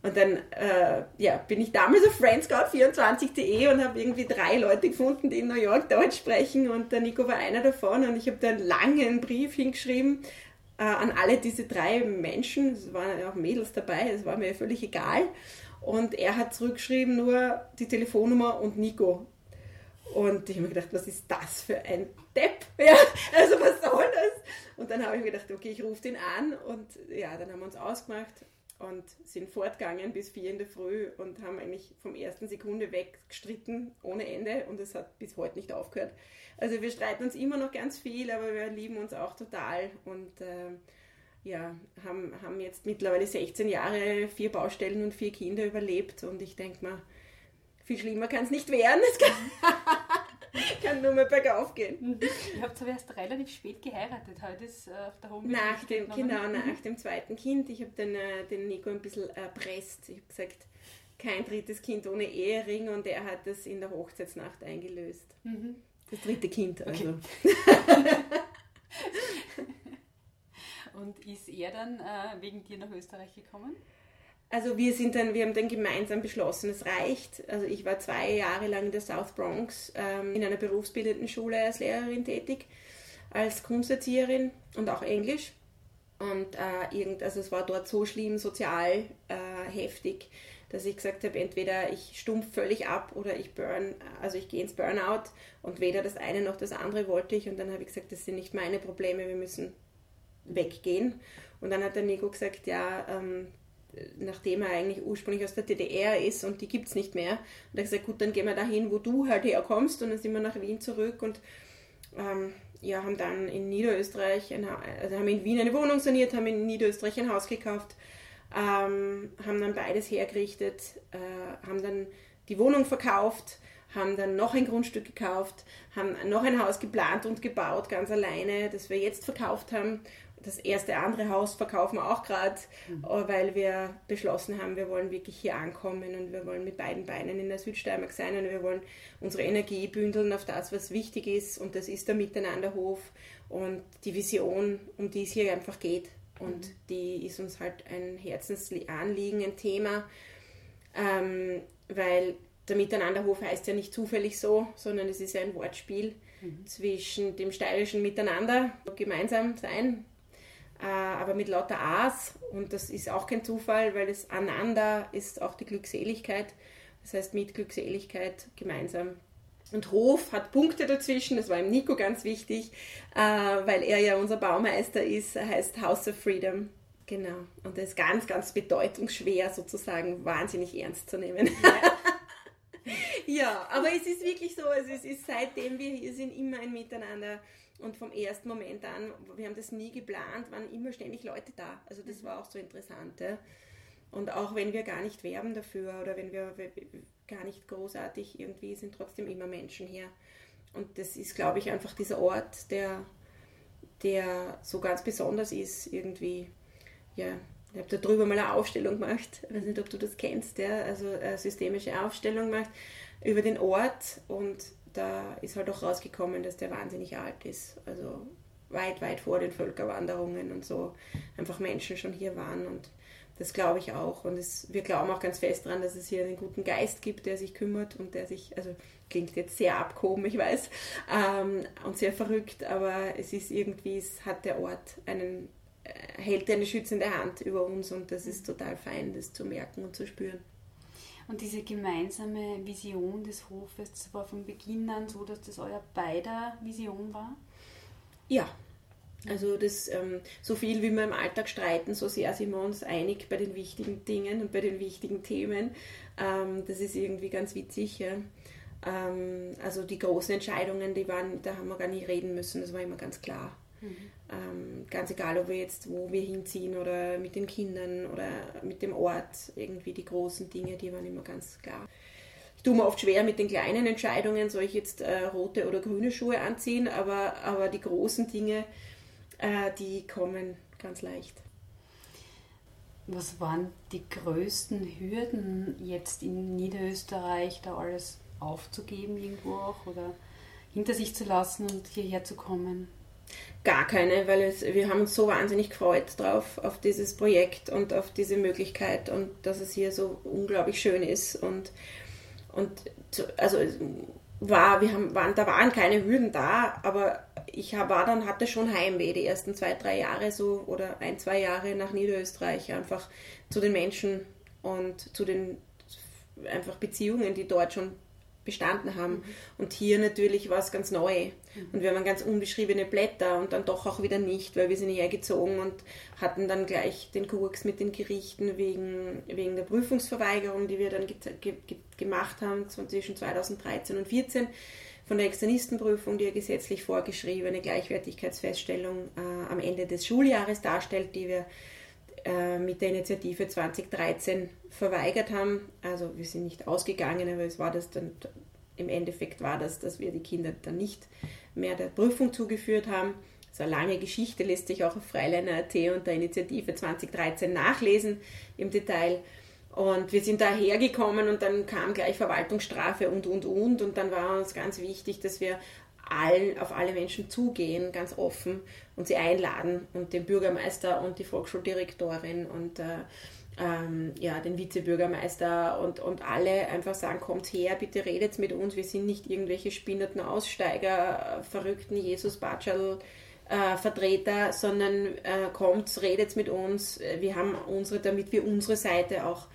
und dann äh, ja, bin ich damals auf friendscout24.de und habe irgendwie drei Leute gefunden, die in New York Deutsch sprechen. Und der Nico war einer davon. Und ich habe da einen langen Brief hingeschrieben äh, an alle diese drei Menschen, es waren ja auch Mädels dabei, es war mir völlig egal. Und er hat zurückgeschrieben nur die Telefonnummer und Nico und ich habe mir gedacht, was ist das für ein Depp? Ja, also was soll das? Und dann habe ich mir gedacht, okay, ich rufe den an und ja, dann haben wir uns ausgemacht und sind fortgegangen bis vier in der Früh und haben eigentlich vom ersten Sekunde weg gestritten ohne Ende und es hat bis heute nicht aufgehört. Also wir streiten uns immer noch ganz viel, aber wir lieben uns auch total und äh, ja, haben, haben jetzt mittlerweile 16 Jahre, vier Baustellen und vier Kinder überlebt und ich denke mal, viel schlimmer kann es nicht werden. Es kann, kann, nur mehr bergauf gehen. Mhm. Ihr habt aber erst relativ spät geheiratet. Heute ist äh, auf der Homepage. Nach dem, genau, nach dem zweiten Kind. Ich habe den, äh, den Nico ein bisschen erpresst. Ich habe gesagt, kein drittes Kind ohne Ehering und er hat das in der Hochzeitsnacht eingelöst. Mhm. Das dritte Kind. Also. Okay. und ist er dann äh, wegen dir nach Österreich gekommen? Also wir sind dann, wir haben dann gemeinsam beschlossen, es reicht. Also ich war zwei Jahre lang in der South Bronx ähm, in einer berufsbildenden Schule als Lehrerin tätig, als Kunsterzieherin und auch Englisch. Und äh, irgend, also es war dort so schlimm, sozial äh, heftig, dass ich gesagt habe, entweder ich stumpf völlig ab oder ich burn, also ich gehe ins Burnout und weder das eine noch das andere wollte ich. Und dann habe ich gesagt, das sind nicht meine Probleme, wir müssen weggehen. Und dann hat der Nico gesagt, ja, ähm, nachdem er eigentlich ursprünglich aus der DDR ist und die gibt es nicht mehr. Und er hat gesagt, gut, dann gehen wir dahin, wo du halt herkommst und dann sind wir nach Wien zurück und ähm, ja, haben dann in Niederösterreich, ein, also haben in Wien eine Wohnung saniert, haben in Niederösterreich ein Haus gekauft, ähm, haben dann beides hergerichtet, äh, haben dann die Wohnung verkauft, haben dann noch ein Grundstück gekauft, haben noch ein Haus geplant und gebaut, ganz alleine, das wir jetzt verkauft haben das erste andere Haus verkaufen wir auch gerade, mhm. Äh, weil wir beschlossen haben, wir wollen wirklich hier ankommen und wir wollen mit beiden Beinen in der Südsteiermark sein und wir wollen unsere Energie bündeln auf das, was wichtig ist und das ist der Miteinanderhof und die Vision, um die es hier einfach geht. Und mhm. die ist uns halt ein Herzensanliegen, ein Thema, ähm, weil der Miteinanderhof heißt ja nicht zufällig so, sondern es ist ja ein Wortspiel mhm. zwischen dem steirischen Miteinander, gemeinsam sein, aber mit lauter A's und das ist auch kein Zufall, weil das Aneinander ist auch die Glückseligkeit. Das heißt mit Glückseligkeit gemeinsam. Und Hof hat Punkte dazwischen, das war ihm Nico ganz wichtig, äh, weil er ja unser Baumeister ist, heißt House of Freedom. Genau. Und das ist ganz, ganz bedeutungsschwer sozusagen, wahnsinnig ernst zu nehmen. Ja. ja, aber es ist wirklich so, also es ist seitdem wir hier sind immer ein Miteinander und vom ersten Moment an, wir haben das nie geplant, waren immer ständig Leute da. Also das war auch so interessant. Ja. Und auch wenn wir gar nicht werben dafür oder wenn wir gar nicht großartig irgendwie sind, trotzdem immer Menschen hier. Und das ist, glaube ich, einfach dieser Ort, der, der so ganz besonders ist irgendwie. Ja, ich habe darüber mal eine Aufstellung gemacht, ich weiß nicht, ob du das kennst, ja? also eine systemische Aufstellung gemacht über den Ort und da ist halt auch rausgekommen, dass der wahnsinnig alt ist. Also weit, weit vor den Völkerwanderungen und so einfach Menschen schon hier waren und das glaube ich auch. Und es, wir glauben auch ganz fest daran, dass es hier einen guten Geist gibt, der sich kümmert und der sich, also klingt jetzt sehr abgehoben, ich weiß, ähm, und sehr verrückt, aber es ist irgendwie, es hat der Ort einen, äh, hält eine schützende Hand über uns und das ist total fein, das zu merken und zu spüren. Und diese gemeinsame Vision des Hofes war von Beginn an so, dass das euer beider Vision war? Ja, also das, ähm, so viel wie wir im Alltag streiten, so sehr sind wir uns einig bei den wichtigen Dingen und bei den wichtigen Themen. Ähm, das ist irgendwie ganz witzig. Ja. Ähm, also die großen Entscheidungen, die waren, da haben wir gar nicht reden müssen, das war immer ganz klar. Mhm. Ähm, ganz egal, ob wir jetzt wo wir hinziehen oder mit den Kindern oder mit dem Ort, irgendwie die großen Dinge, die waren immer ganz klar. Ich tue mir oft schwer mit den kleinen Entscheidungen, soll ich jetzt äh, rote oder grüne Schuhe anziehen, aber, aber die großen Dinge, äh, die kommen ganz leicht. Was waren die größten Hürden jetzt in Niederösterreich, da alles aufzugeben irgendwo auch oder hinter sich zu lassen und hierher zu kommen? Gar keine, weil es, wir haben uns so wahnsinnig gefreut drauf, auf dieses Projekt und auf diese Möglichkeit und dass es hier so unglaublich schön ist und, und also war, wir haben, waren, da waren keine Hürden da, aber ich war dann, hatte schon Heimweh die ersten zwei, drei Jahre so oder ein, zwei Jahre nach Niederösterreich einfach zu den Menschen und zu den einfach Beziehungen, die dort schon bestanden haben. Mhm. Und hier natürlich war es ganz neu. Mhm. Und wir haben ganz unbeschriebene Blätter und dann doch auch wieder nicht, weil wir sind hergezogen und hatten dann gleich den Kurz mit den Gerichten wegen, wegen der Prüfungsverweigerung, die wir dann ge ge gemacht haben zwischen 2013 und 2014 von der Externistenprüfung, die ja gesetzlich vorgeschriebene Gleichwertigkeitsfeststellung äh, am Ende des Schuljahres darstellt, die wir äh, mit der Initiative 2013 verweigert haben. Also wir sind nicht ausgegangen, aber es war das dann, im Endeffekt war das, dass wir die Kinder dann nicht mehr der Prüfung zugeführt haben. Ist eine lange Geschichte, lässt sich auch auf Freileiner.at und der Initiative 2013 nachlesen im Detail. Und wir sind da hergekommen und dann kam gleich Verwaltungsstrafe und, und, und. Und dann war uns ganz wichtig, dass wir all, auf alle Menschen zugehen, ganz offen und sie einladen und den Bürgermeister und die Volksschuldirektorin und äh, ähm, ja, den Vizebürgermeister und, und alle einfach sagen, kommt her, bitte redet mit uns, wir sind nicht irgendwelche spinnerten Aussteiger, verrückten Jesus Batschal äh, Vertreter, sondern äh, kommt, redet mit uns, wir haben unsere, damit wir unsere Seite auch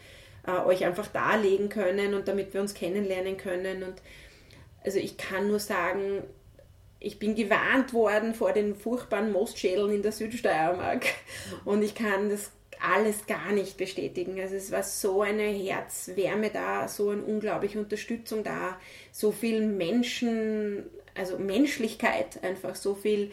äh, euch einfach darlegen können und damit wir uns kennenlernen können. Und also ich kann nur sagen, ich bin gewarnt worden vor den furchtbaren Mostschädeln in der Südsteiermark und ich kann das alles gar nicht bestätigen. Also es war so eine Herzwärme da, so eine unglaubliche Unterstützung da, so viel Menschen, also Menschlichkeit einfach, so viel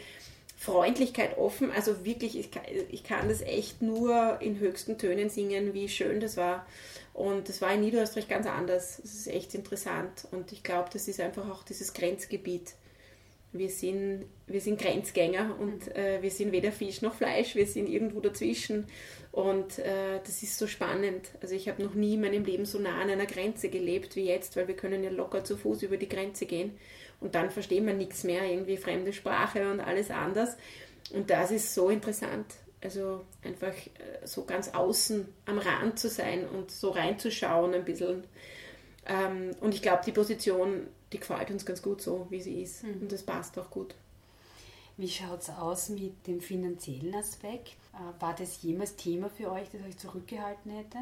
Freundlichkeit offen. Also wirklich, ich kann, ich kann das echt nur in höchsten Tönen singen, wie schön das war. Und das war in Niederösterreich ganz anders. Das ist echt interessant. Und ich glaube, das ist einfach auch dieses Grenzgebiet. Wir sind, wir sind Grenzgänger und äh, wir sind weder Fisch noch Fleisch, wir sind irgendwo dazwischen. Und äh, das ist so spannend. Also ich habe noch nie in meinem Leben so nah an einer Grenze gelebt wie jetzt, weil wir können ja locker zu Fuß über die Grenze gehen und dann versteht man nichts mehr, irgendwie fremde Sprache und alles anders. Und das ist so interessant. Also einfach äh, so ganz außen am Rand zu sein und so reinzuschauen ein bisschen. Ähm, und ich glaube, die Position, die gefällt uns ganz gut so, wie sie ist. Mhm. Und das passt auch gut. Wie schaut es aus mit dem finanziellen Aspekt? Äh, war das jemals Thema für euch, das euch zurückgehalten hätte?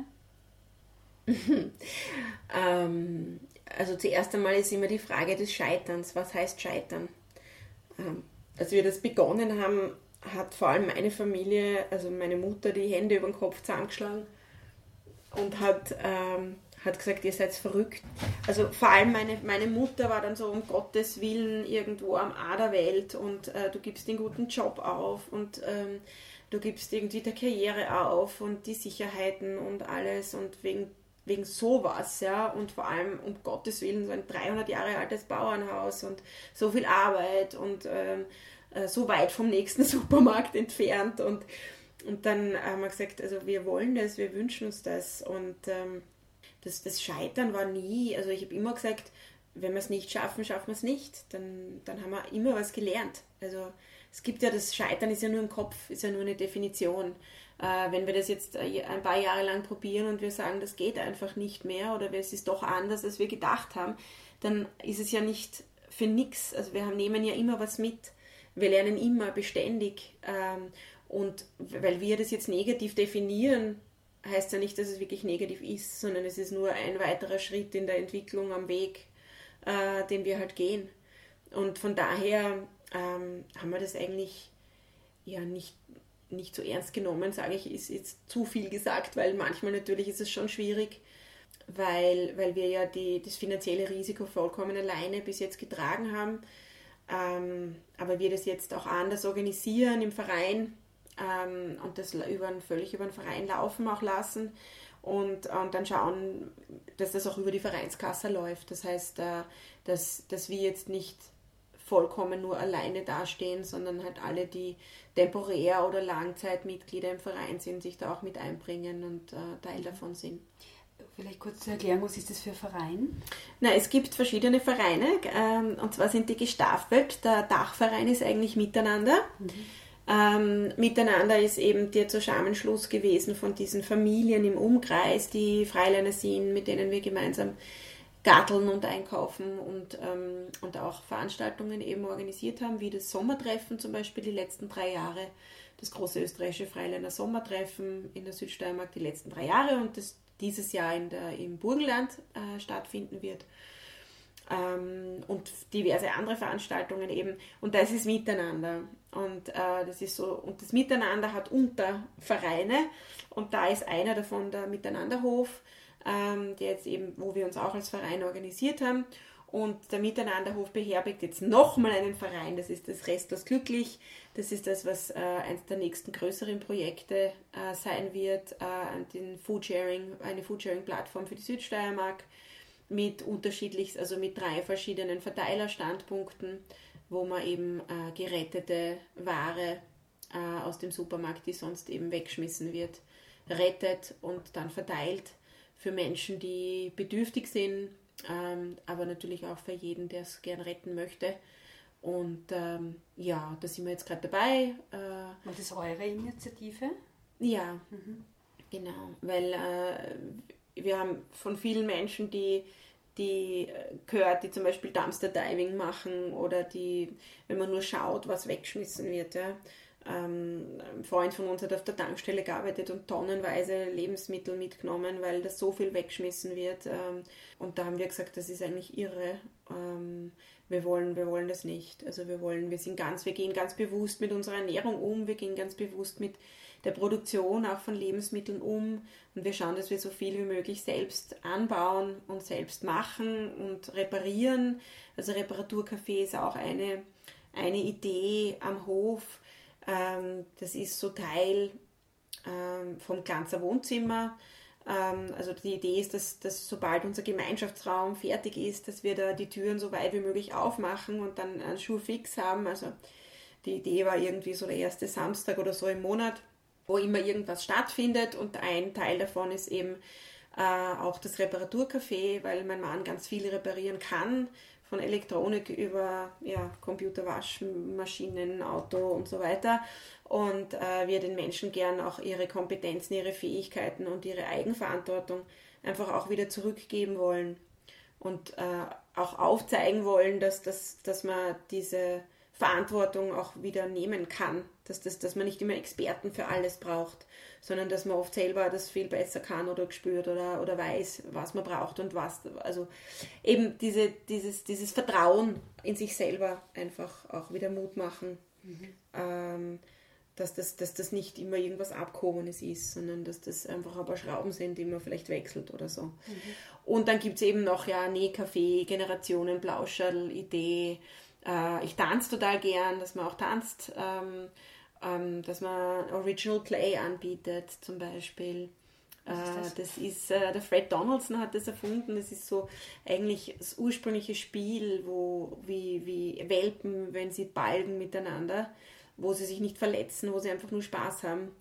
ähm, also zuerst einmal ist immer die Frage des Scheiterns. Was heißt Scheitern? Ähm, als wir das begonnen haben, hat vor allem meine Familie, also meine Mutter, die Hände über den Kopf zusammengeschlagen und hat, ähm, hat gesagt, ihr seid verrückt. Also vor allem meine, meine Mutter war dann so, um Gottes Willen, irgendwo am A der Welt und äh, du gibst den guten Job auf und ähm, du gibst irgendwie der Karriere auf und die Sicherheiten und alles und wegen wegen sowas, ja, und vor allem um Gottes Willen so ein 300 Jahre altes Bauernhaus und so viel Arbeit und ähm, äh, so weit vom nächsten Supermarkt entfernt. Und, und dann haben wir gesagt, also wir wollen das, wir wünschen uns das. Und ähm, das, das Scheitern war nie, also ich habe immer gesagt, wenn wir es nicht schaffen, schaffen wir es nicht, dann, dann haben wir immer was gelernt. Also es gibt ja das Scheitern ist ja nur im Kopf, ist ja nur eine Definition. Äh, wenn wir das jetzt äh, ein paar Jahre lang probieren und wir sagen, das geht einfach nicht mehr oder es ist doch anders, als wir gedacht haben, dann ist es ja nicht für nichts. Also wir haben, nehmen ja immer was mit. Wir lernen immer beständig. Ähm, und weil wir das jetzt negativ definieren, heißt ja nicht, dass es wirklich negativ ist, sondern es ist nur ein weiterer Schritt in der Entwicklung am Weg, äh, den wir halt gehen. Und von daher ähm, haben wir das eigentlich ja nicht nicht so ernst genommen, sage ich, ist jetzt zu viel gesagt, weil manchmal natürlich ist es schon schwierig, weil, weil wir ja die, das finanzielle Risiko vollkommen alleine bis jetzt getragen haben. Ähm, aber wir das jetzt auch anders organisieren im Verein ähm, und das über, völlig über den Verein laufen auch lassen und, und dann schauen, dass das auch über die Vereinskasse läuft. Das heißt, äh, dass, dass wir jetzt nicht vollkommen nur alleine dastehen, sondern halt alle, die temporär oder Langzeitmitglieder im Verein sind, sich da auch mit einbringen und äh, Teil davon sind. Vielleicht kurz zur Erklärung, was ist das für ein Verein? Na, es gibt verschiedene Vereine ähm, und zwar sind die gestaffelt. Der Dachverein ist eigentlich Miteinander. Mhm. Ähm, miteinander ist eben der Zusammenschluss gewesen von diesen Familien im Umkreis, die Freiländer sind, mit denen wir gemeinsam Garteln und einkaufen und, ähm, und auch Veranstaltungen eben organisiert haben, wie das Sommertreffen zum Beispiel die letzten drei Jahre, das große österreichische Freiländer Sommertreffen in der Südsteiermark die letzten drei Jahre und das dieses Jahr in der, im Burgenland äh, stattfinden wird. Ähm, und diverse andere Veranstaltungen eben. Und das ist Miteinander. Und äh, das ist so, und das Miteinander hat Untervereine und da ist einer davon der Miteinanderhof ähm, der jetzt eben, wo wir uns auch als Verein organisiert haben. Und der Miteinanderhof beherbergt jetzt nochmal einen Verein, das ist das Restlos Glücklich. Das ist das, was äh, eines der nächsten größeren Projekte äh, sein wird, äh, den Foodsharing, eine Foodsharing-Plattform für die Südsteiermark mit unterschiedlich, also mit drei verschiedenen Verteilerstandpunkten, wo man eben äh, gerettete Ware äh, aus dem Supermarkt, die sonst eben weggeschmissen wird, rettet und dann verteilt für Menschen, die bedürftig sind, ähm, aber natürlich auch für jeden, der es gern retten möchte. Und ähm, ja, da sind wir jetzt gerade dabei. Äh, Und das ist eure Initiative? Ja, mhm. genau. Weil äh, wir haben von vielen Menschen, die, die äh, gehört, die zum Beispiel Dumpster Diving machen oder die, wenn man nur schaut, was weggeschmissen wird, ja, ähm, ein Freund von uns hat auf der Tankstelle gearbeitet und tonnenweise Lebensmittel mitgenommen, weil das so viel weggeschmissen wird. Ähm, und da haben wir gesagt, das ist eigentlich irre. Ähm, wir wollen, wir wollen das nicht. Also wir wollen, wir sind ganz, wir gehen ganz bewusst mit unserer Ernährung um, wir gehen ganz bewusst mit der Produktion auch von Lebensmitteln um und wir schauen, dass wir so viel wie möglich selbst anbauen und selbst machen und reparieren. Also Reparaturcafé ist auch eine, eine Idee am Hof ähm, das ist so Teil ähm, vom Glanzer Wohnzimmer. Ähm, also die Idee ist, dass, dass sobald unser Gemeinschaftsraum fertig ist, dass wir da die Türen so weit wie möglich aufmachen und dann einen Schuh fix haben. Also die Idee war irgendwie so der erste Samstag oder so im Monat, wo immer irgendwas stattfindet. Und ein Teil davon ist eben äh, auch das Reparaturcafé, weil mein Mann ganz viel reparieren kann. Von Elektronik über ja, Computer, Auto und so weiter. Und äh, wir den Menschen gern auch ihre Kompetenzen, ihre Fähigkeiten und ihre Eigenverantwortung einfach auch wieder zurückgeben wollen. Und äh, auch aufzeigen wollen, dass, dass, dass man diese Verantwortung auch wieder nehmen kann, dass, das, dass man nicht immer Experten für alles braucht, sondern dass man oft selber das viel besser kann oder gespürt oder, oder weiß, was man braucht und was. Also eben diese, dieses, dieses Vertrauen in sich selber einfach auch wieder Mut machen, mhm. ähm, dass, das, dass das nicht immer irgendwas Abgehobenes ist, sondern dass das einfach ein paar Schrauben sind, die man vielleicht wechselt oder so. Mhm. Und dann gibt es eben noch ja Nähkaffee, Generationen, Plauscherl, Idee. Äh, ich tanze total gern, dass man auch tanzt. Ähm, ähm, dass man Original Play anbietet zum Beispiel. das? das? ist, äh, der Fred Donaldson hat das erfunden. Das ist so eigentlich das ursprüngliche Spiel, wo wie, wie Welpen, wenn sie balgen miteinander, wo sie sich nicht verletzen, wo sie einfach nur Spaß haben.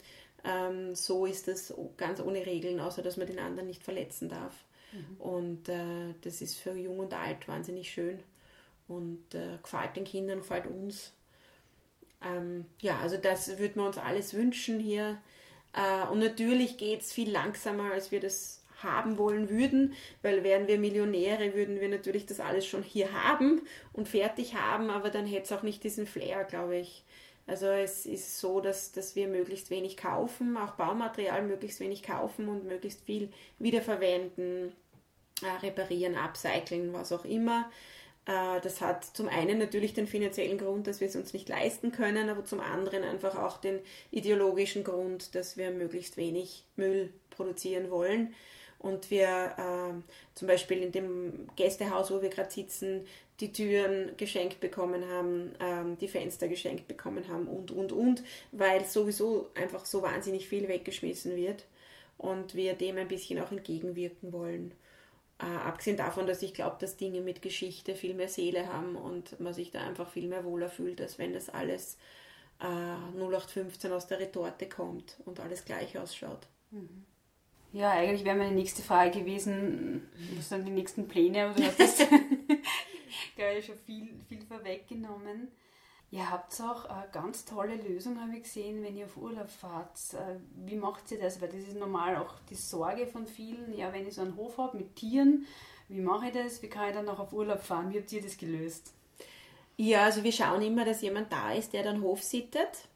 Ähm, so ist das ganz ohne Regeln, außer dass man den anderen nicht verletzen darf. Mhm. Und äh, das ist für Jung und Alt wahnsinnig schön und äh, gefällt den Kindern, gefällt uns. Ähm, ja, also das würden wir uns alles wünschen hier. Äh, und natürlich geht es viel langsamer, als wir das haben wollen würden, weil wären wir Millionäre, würden wir natürlich das alles schon hier haben und fertig haben, aber dann hätte es auch nicht diesen Flair, glaube ich. Also es ist so, dass, dass wir möglichst wenig kaufen, auch Baumaterial möglichst wenig kaufen und möglichst viel wiederverwenden, äh, reparieren, upcyclen, was auch immer. Äh, das hat zum einen natürlich den finanziellen Grund, dass wir es uns nicht leisten können, aber zum anderen einfach auch den ideologischen Grund, dass wir möglichst wenig Müll produzieren wollen. Und wir äh, zum Beispiel in dem Gästehaus, wo wir gerade sitzen, die Türen geschenkt bekommen haben, ähm, die Fenster geschenkt bekommen haben und, und, und, weil sowieso einfach so wahnsinnig viel weggeschmissen wird und wir dem ein bisschen auch entgegenwirken wollen. Äh, abgesehen davon, dass ich glaube, dass Dinge mit Geschichte viel mehr Seele haben und man sich da einfach viel mehr wohler fühlt, als wenn das alles äh, 0815 aus der Retorte kommt und alles gleich ausschaut. Mhm. Ja, eigentlich wäre meine nächste Frage gewesen, was sind die nächsten Pläne? Aber du hast glaube ich, schon viel, viel vorweggenommen. Ihr habt auch eine ganz tolle Lösung, habe ich gesehen, wenn ihr auf Urlaub fahrt. Äh, wie macht ihr das? Weil das ist normal auch die Sorge von vielen. Ja, wenn ich so einen Hof habe mit Tieren, wie mache ich das? Wie kann ich dann noch auf Urlaub fahren? Wie habt ihr das gelöst? Ja, also wir schauen immer, dass jemand da ist, der dann Hof sittet.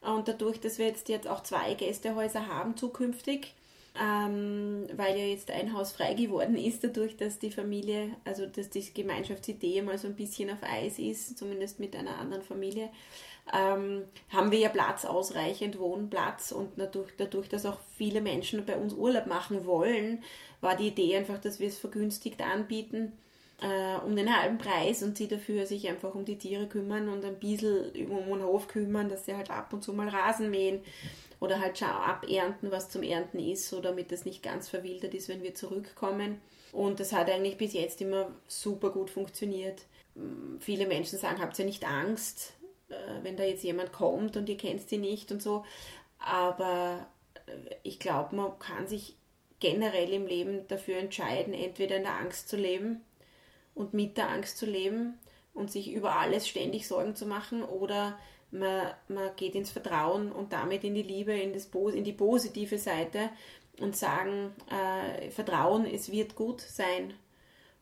Und dadurch, dass wir jetzt auch zwei Gästehäuser haben zukünftig, ähm, weil ja jetzt ein Haus frei geworden ist, dadurch, dass die Familie, also dass die Gemeinschaftsidee mal so ein bisschen auf Eis ist, zumindest mit einer anderen Familie, ähm, haben wir ja Platz, ausreichend Wohnplatz und dadurch, dadurch, dass auch viele Menschen bei uns Urlaub machen wollen, war die Idee einfach, dass wir es vergünstigt anbieten äh, um den halben Preis und sie dafür sich einfach um die Tiere kümmern und ein bisschen um den Hof kümmern, dass sie halt ab und zu mal Rasen mähen oder halt schau abernten, was zum Ernten ist, so damit das nicht ganz verwildert ist, wenn wir zurückkommen. Und das hat eigentlich bis jetzt immer super gut funktioniert. Mm, viele Menschen sagen, habt ihr nicht Angst, äh, wenn da jetzt jemand kommt und ihr kennt sie nicht und so. Aber äh, ich glaube, man kann sich generell im Leben dafür entscheiden, entweder in der Angst zu leben und mit der Angst zu leben und sich über alles ständig Sorgen zu machen oder man, man geht ins Vertrauen und damit in die Liebe, in, das, in die positive Seite und sagen, äh, Vertrauen, es wird gut sein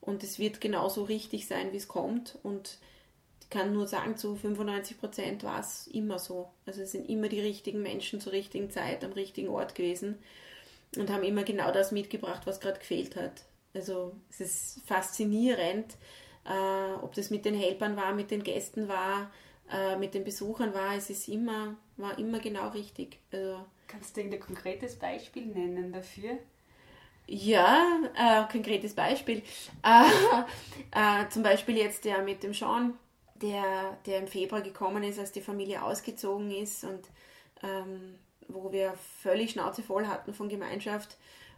und es wird genauso richtig sein, wie es kommt und ich kann nur sagen, zu 95 Prozent war es immer so. Also es sind immer die richtigen Menschen zur richtigen Zeit am richtigen Ort gewesen und haben immer genau das mitgebracht, was gerade gefehlt hat. Also es ist faszinierend, äh, ob das mit den Helpern war, mit den Gästen war, äh, mit den Besuchern war, es ist immer, war immer genau richtig. Also, Kannst du ein konkretes Beispiel nennen dafür? Ja, äh, konkretes Beispiel. Äh, äh, zum Beispiel jetzt der mit dem Sean, der, der im Februar gekommen ist, als die Familie ausgezogen ist und ähm, wo wir völlig Schnauze voll hatten von Gemeinschaft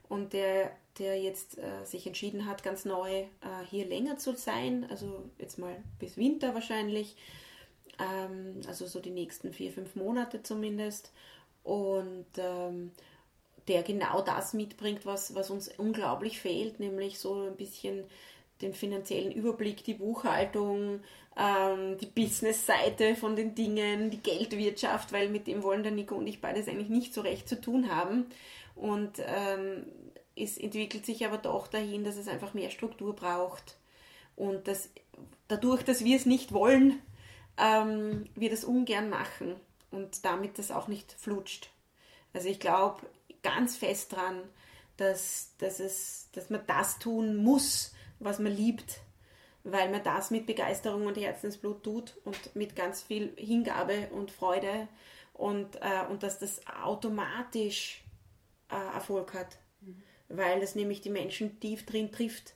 und der, der jetzt äh, sich entschieden hat, ganz neu äh, hier länger zu sein, also jetzt mal bis Winter wahrscheinlich ähm, also so die nächsten vier, fünf Monate zumindest. Und ähm, der genau das mitbringt, was, was uns unglaublich fehlt, nämlich so ein bisschen den finanziellen Überblick, die Buchhaltung, ähm, die Business-Seite von den Dingen, die Geldwirtschaft, weil mit dem wollen der Nico und ich beides eigentlich nicht so recht zu tun haben. Und ähm, es entwickelt sich aber doch dahin, dass es einfach mehr Struktur braucht. Und dass dadurch, dass wir es nicht wollen, ähm, wir das ungern machen und damit das auch nicht flutscht. Also ich glaube ganz fest dran, dass, dass, es, dass man das tun muss, was man liebt, weil man das mit Begeisterung und Herzensblut tut und mit ganz viel Hingabe und Freude und, äh, und dass das automatisch äh, Erfolg hat, mhm. weil das nämlich die Menschen tief drin trifft.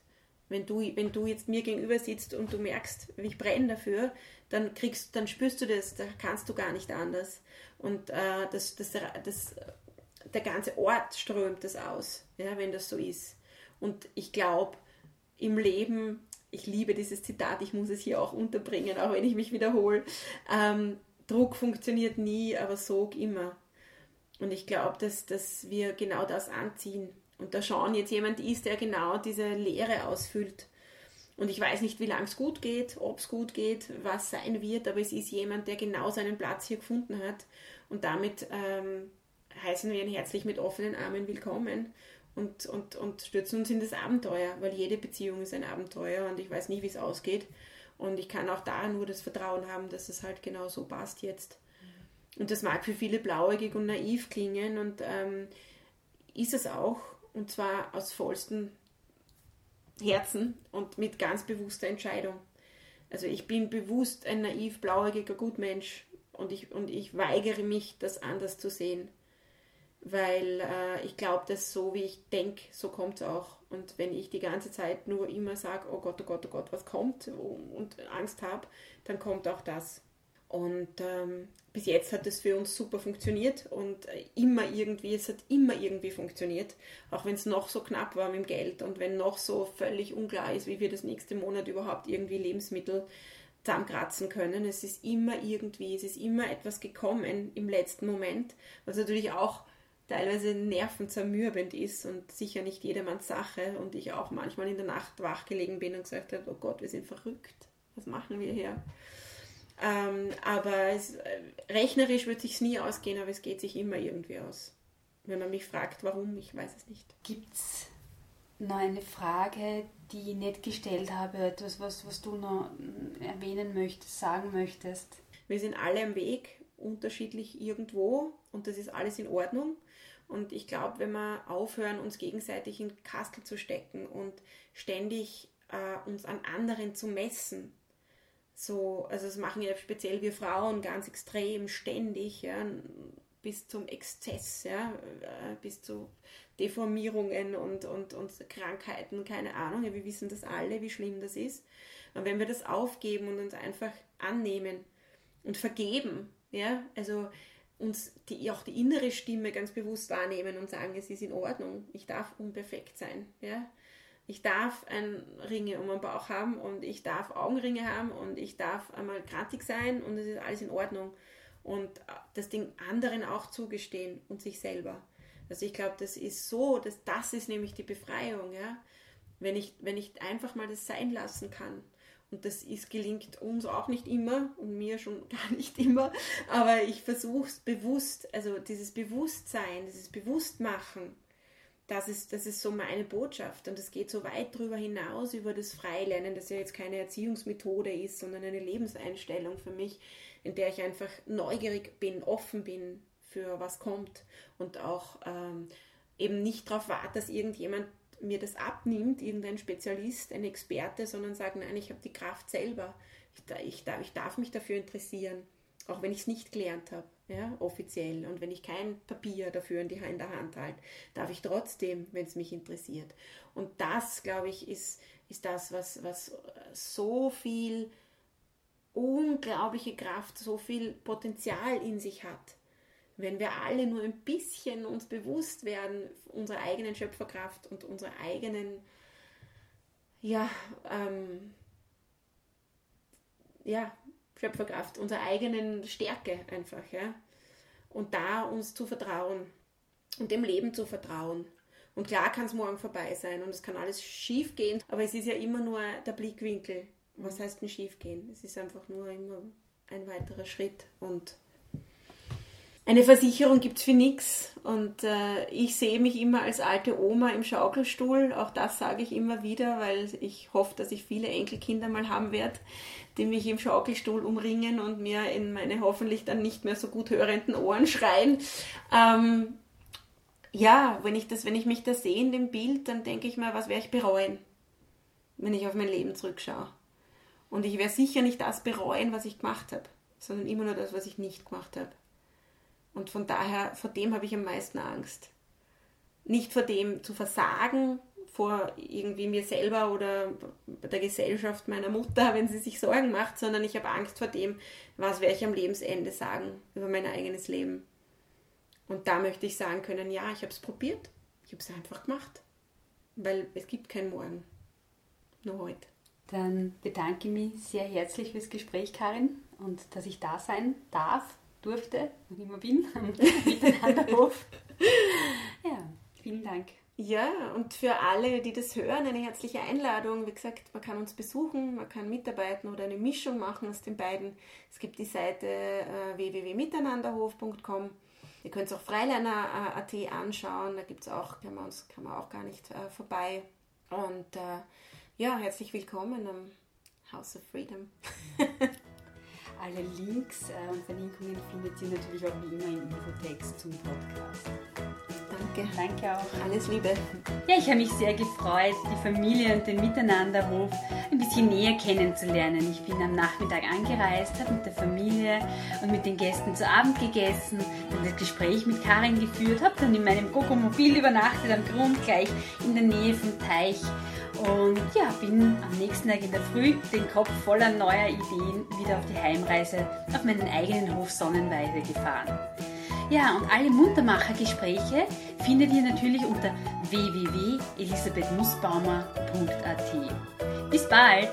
Wenn du, wenn du jetzt mir gegenüber sitzt und du merkst, ich brenne dafür, dann kriegst, dann spürst du das, da kannst du gar nicht anders. Und äh, das, das, das der ganze Ort strömt das aus, ja, wenn das so ist. Und ich glaube, im Leben, ich liebe dieses Zitat, ich muss es hier auch unterbringen, auch wenn ich mich wiederhole, ähm, Druck funktioniert nie, aber Sog immer. Und ich glaube, dass, dass wir genau das anziehen. Und da schauen jetzt jemand ist, der genau diese Lehre ausfüllt. Und ich weiß nicht, wie lange es gut geht, ob es gut geht, was sein wird, aber es ist jemand, der genau seinen Platz hier gefunden hat. Und damit ähm, heißen wir ihn herzlich mit offenen Armen willkommen und, und, und stürzen uns in das Abenteuer, weil jede Beziehung ist ein Abenteuer und ich weiß nie, wie es ausgeht. Und ich kann auch da nur das Vertrauen haben, dass es halt genau so passt jetzt. Und das mag für viele blauäugig und naiv klingen und ähm, ist es auch, und zwar aus vollstem Herzen und mit ganz bewusster Entscheidung. Also ich bin bewusst ein naiv, blauäugiger Gutmensch und ich, und ich weigere mich, das anders zu sehen. Weil äh, ich glaube, dass so wie ich denke, so kommt es auch. Und wenn ich die ganze Zeit nur immer sage, oh Gott, oh Gott, oh Gott, was kommt und Angst habe, dann kommt auch das. Und ähm, bis jetzt hat es für uns super funktioniert und äh, immer irgendwie, es hat immer irgendwie funktioniert, auch wenn es noch so knapp war mit dem Geld und wenn noch so völlig unklar ist, wie wir das nächste Monat überhaupt irgendwie Lebensmittel zusammenkratzen können. Es ist immer irgendwie, es ist immer etwas gekommen im letzten Moment, was natürlich auch teilweise nervenzermürbend ist und sicher nicht jedermanns Sache und ich auch manchmal in der Nacht wach gelegen bin und gesagt habe, oh Gott, wir sind verrückt, was machen wir hier? Ähm, aber es, äh, rechnerisch wird sich nie ausgehen, aber es geht sich immer irgendwie aus. Wenn man mich fragt, warum, ich weiß es nicht. Gibt es noch eine Frage, die ich nicht gestellt habe, etwas, was, was du noch erwähnen möchtest, sagen möchtest? Wir sind alle am Weg, unterschiedlich irgendwo und das ist alles in Ordnung. Und ich glaube, wenn wir aufhören, uns gegenseitig in Kastel zu stecken und ständig äh, uns an anderen zu messen, so, also das machen ja speziell wir Frauen ganz extrem ständig, ja, bis zum Exzess, ja, äh, bis zu Deformierungen und, und, und Krankheiten, keine Ahnung, ja, wir wissen das alle, wie schlimm das ist. Und wenn wir das aufgeben und uns einfach annehmen und vergeben, ja, also uns die, auch die innere Stimme ganz bewusst wahrnehmen und sagen, es ist in Ordnung, ich darf unperfekt sein, ja, ich darf ein Ringe um den Bauch haben und ich darf Augenringe haben und ich darf einmal grantig sein und es ist alles in Ordnung. Und das den anderen auch zugestehen und sich selber. Also ich glaube, das ist so, dass das ist nämlich die Befreiung, ja. Wenn ich, wenn ich einfach mal das sein lassen kann. Und das ist, gelingt uns auch nicht immer und mir schon gar nicht immer, aber ich versuche es bewusst, also dieses Bewusstsein, dieses Bewusstmachen, das ist, das ist so meine Botschaft. Und es geht so weit darüber hinaus, über das Freilernen, das ja jetzt keine Erziehungsmethode ist, sondern eine Lebenseinstellung für mich, in der ich einfach neugierig bin, offen bin für was kommt und auch ähm, eben nicht darauf warte, dass irgendjemand mir das abnimmt, irgendein Spezialist, ein Experte, sondern sagt, nein, ich habe die Kraft selber. Ich, ich, darf, ich darf mich dafür interessieren, auch wenn ich es nicht gelernt habe ja, offiziell. Und wenn ich kein Papier dafür in, die, in der Hand halte, darf ich trotzdem, wenn es mich interessiert. Und das, glaube ich, ist, ist das, was, was so viel unglaubliche Kraft, so viel Potenzial in sich hat. Wenn wir alle nur ein bisschen uns bewusst werden unserer eigenen Schöpferkraft und unserer eigenen, ja, ähm, ja, Schöpferkraft, unserer eigenen Stärke einfach, ja. Und da uns zu vertrauen und dem Leben zu vertrauen. Und klar kann es morgen vorbei sein und es kann alles schief gehen, aber es ist ja immer nur der Blickwinkel. Was heißt denn schief gehen? Es ist einfach nur immer ein weiterer Schritt und eine Versicherung gibt es für nichts und äh, ich sehe mich immer als alte Oma im Schaukelstuhl. Auch das sage ich immer wieder, weil ich hoffe, dass ich viele Enkelkinder mal haben werde, die mich im Schaukelstuhl umringen und mir in meine hoffentlich dann nicht mehr so gut hörenden Ohren schreien. Ähm, ja, wenn ich, das, wenn ich mich da sehe in dem Bild, dann denke ich mal, was werde ich bereuen, wenn ich auf mein Leben zurückschaue. Und ich werde sicher nicht das bereuen, was ich gemacht habe, sondern immer nur das, was ich nicht gemacht habe. Und von daher, vor dem habe ich am meisten Angst. Nicht vor dem zu versagen, vor irgendwie mir selber oder der Gesellschaft meiner Mutter, wenn sie sich Sorgen macht, sondern ich habe Angst vor dem, was werde ich am Lebensende sagen über mein eigenes Leben. Und da möchte ich sagen können, ja, ich habe es probiert, ich habe es einfach gemacht, weil es gibt kein Morgen, nur heute. Dann bedanke ich mich sehr herzlich fürs Gespräch, Karin, und dass ich da sein darf, durfte und immer bin am Miteinanderhof. Ja, vielen Dank. Ja, und für alle, die das hören, eine herzliche Einladung. Wie gesagt, man kann uns besuchen, man kann mitarbeiten oder eine Mischung machen aus den beiden. Es gibt die Seite äh, www.miteinanderhof.com. Ihr könnt es auch Freilerner.at anschauen, da gibt es auch, kann man, uns, kann man auch gar nicht äh, vorbei. Und äh, ja, herzlich willkommen am House of Freedom. Alle Links äh, und Verlinkungen findet ihr natürlich auch wie immer im Infotext zum Podcast. Danke. Danke auch. Alles Liebe. Ja, ich habe mich sehr gefreut, die Familie und den Miteinanderhof ein bisschen näher kennenzulernen. Ich bin am Nachmittag angereist, habe mit der Familie und mit den Gästen zu Abend gegessen, dann das Gespräch mit Karin geführt, habe dann in meinem Gogo-Mobil übernachtet am Grund, gleich in der Nähe vom Teich. Und ja, bin am nächsten Tag in der Früh den Kopf voller neuer Ideen wieder auf die Heimreise auf meinen eigenen Hof Sonnenweide gefahren. Ja, und alle Muntermacher-Gespräche findet ihr natürlich unter www.elisabethnussbaumer.at. Bis bald!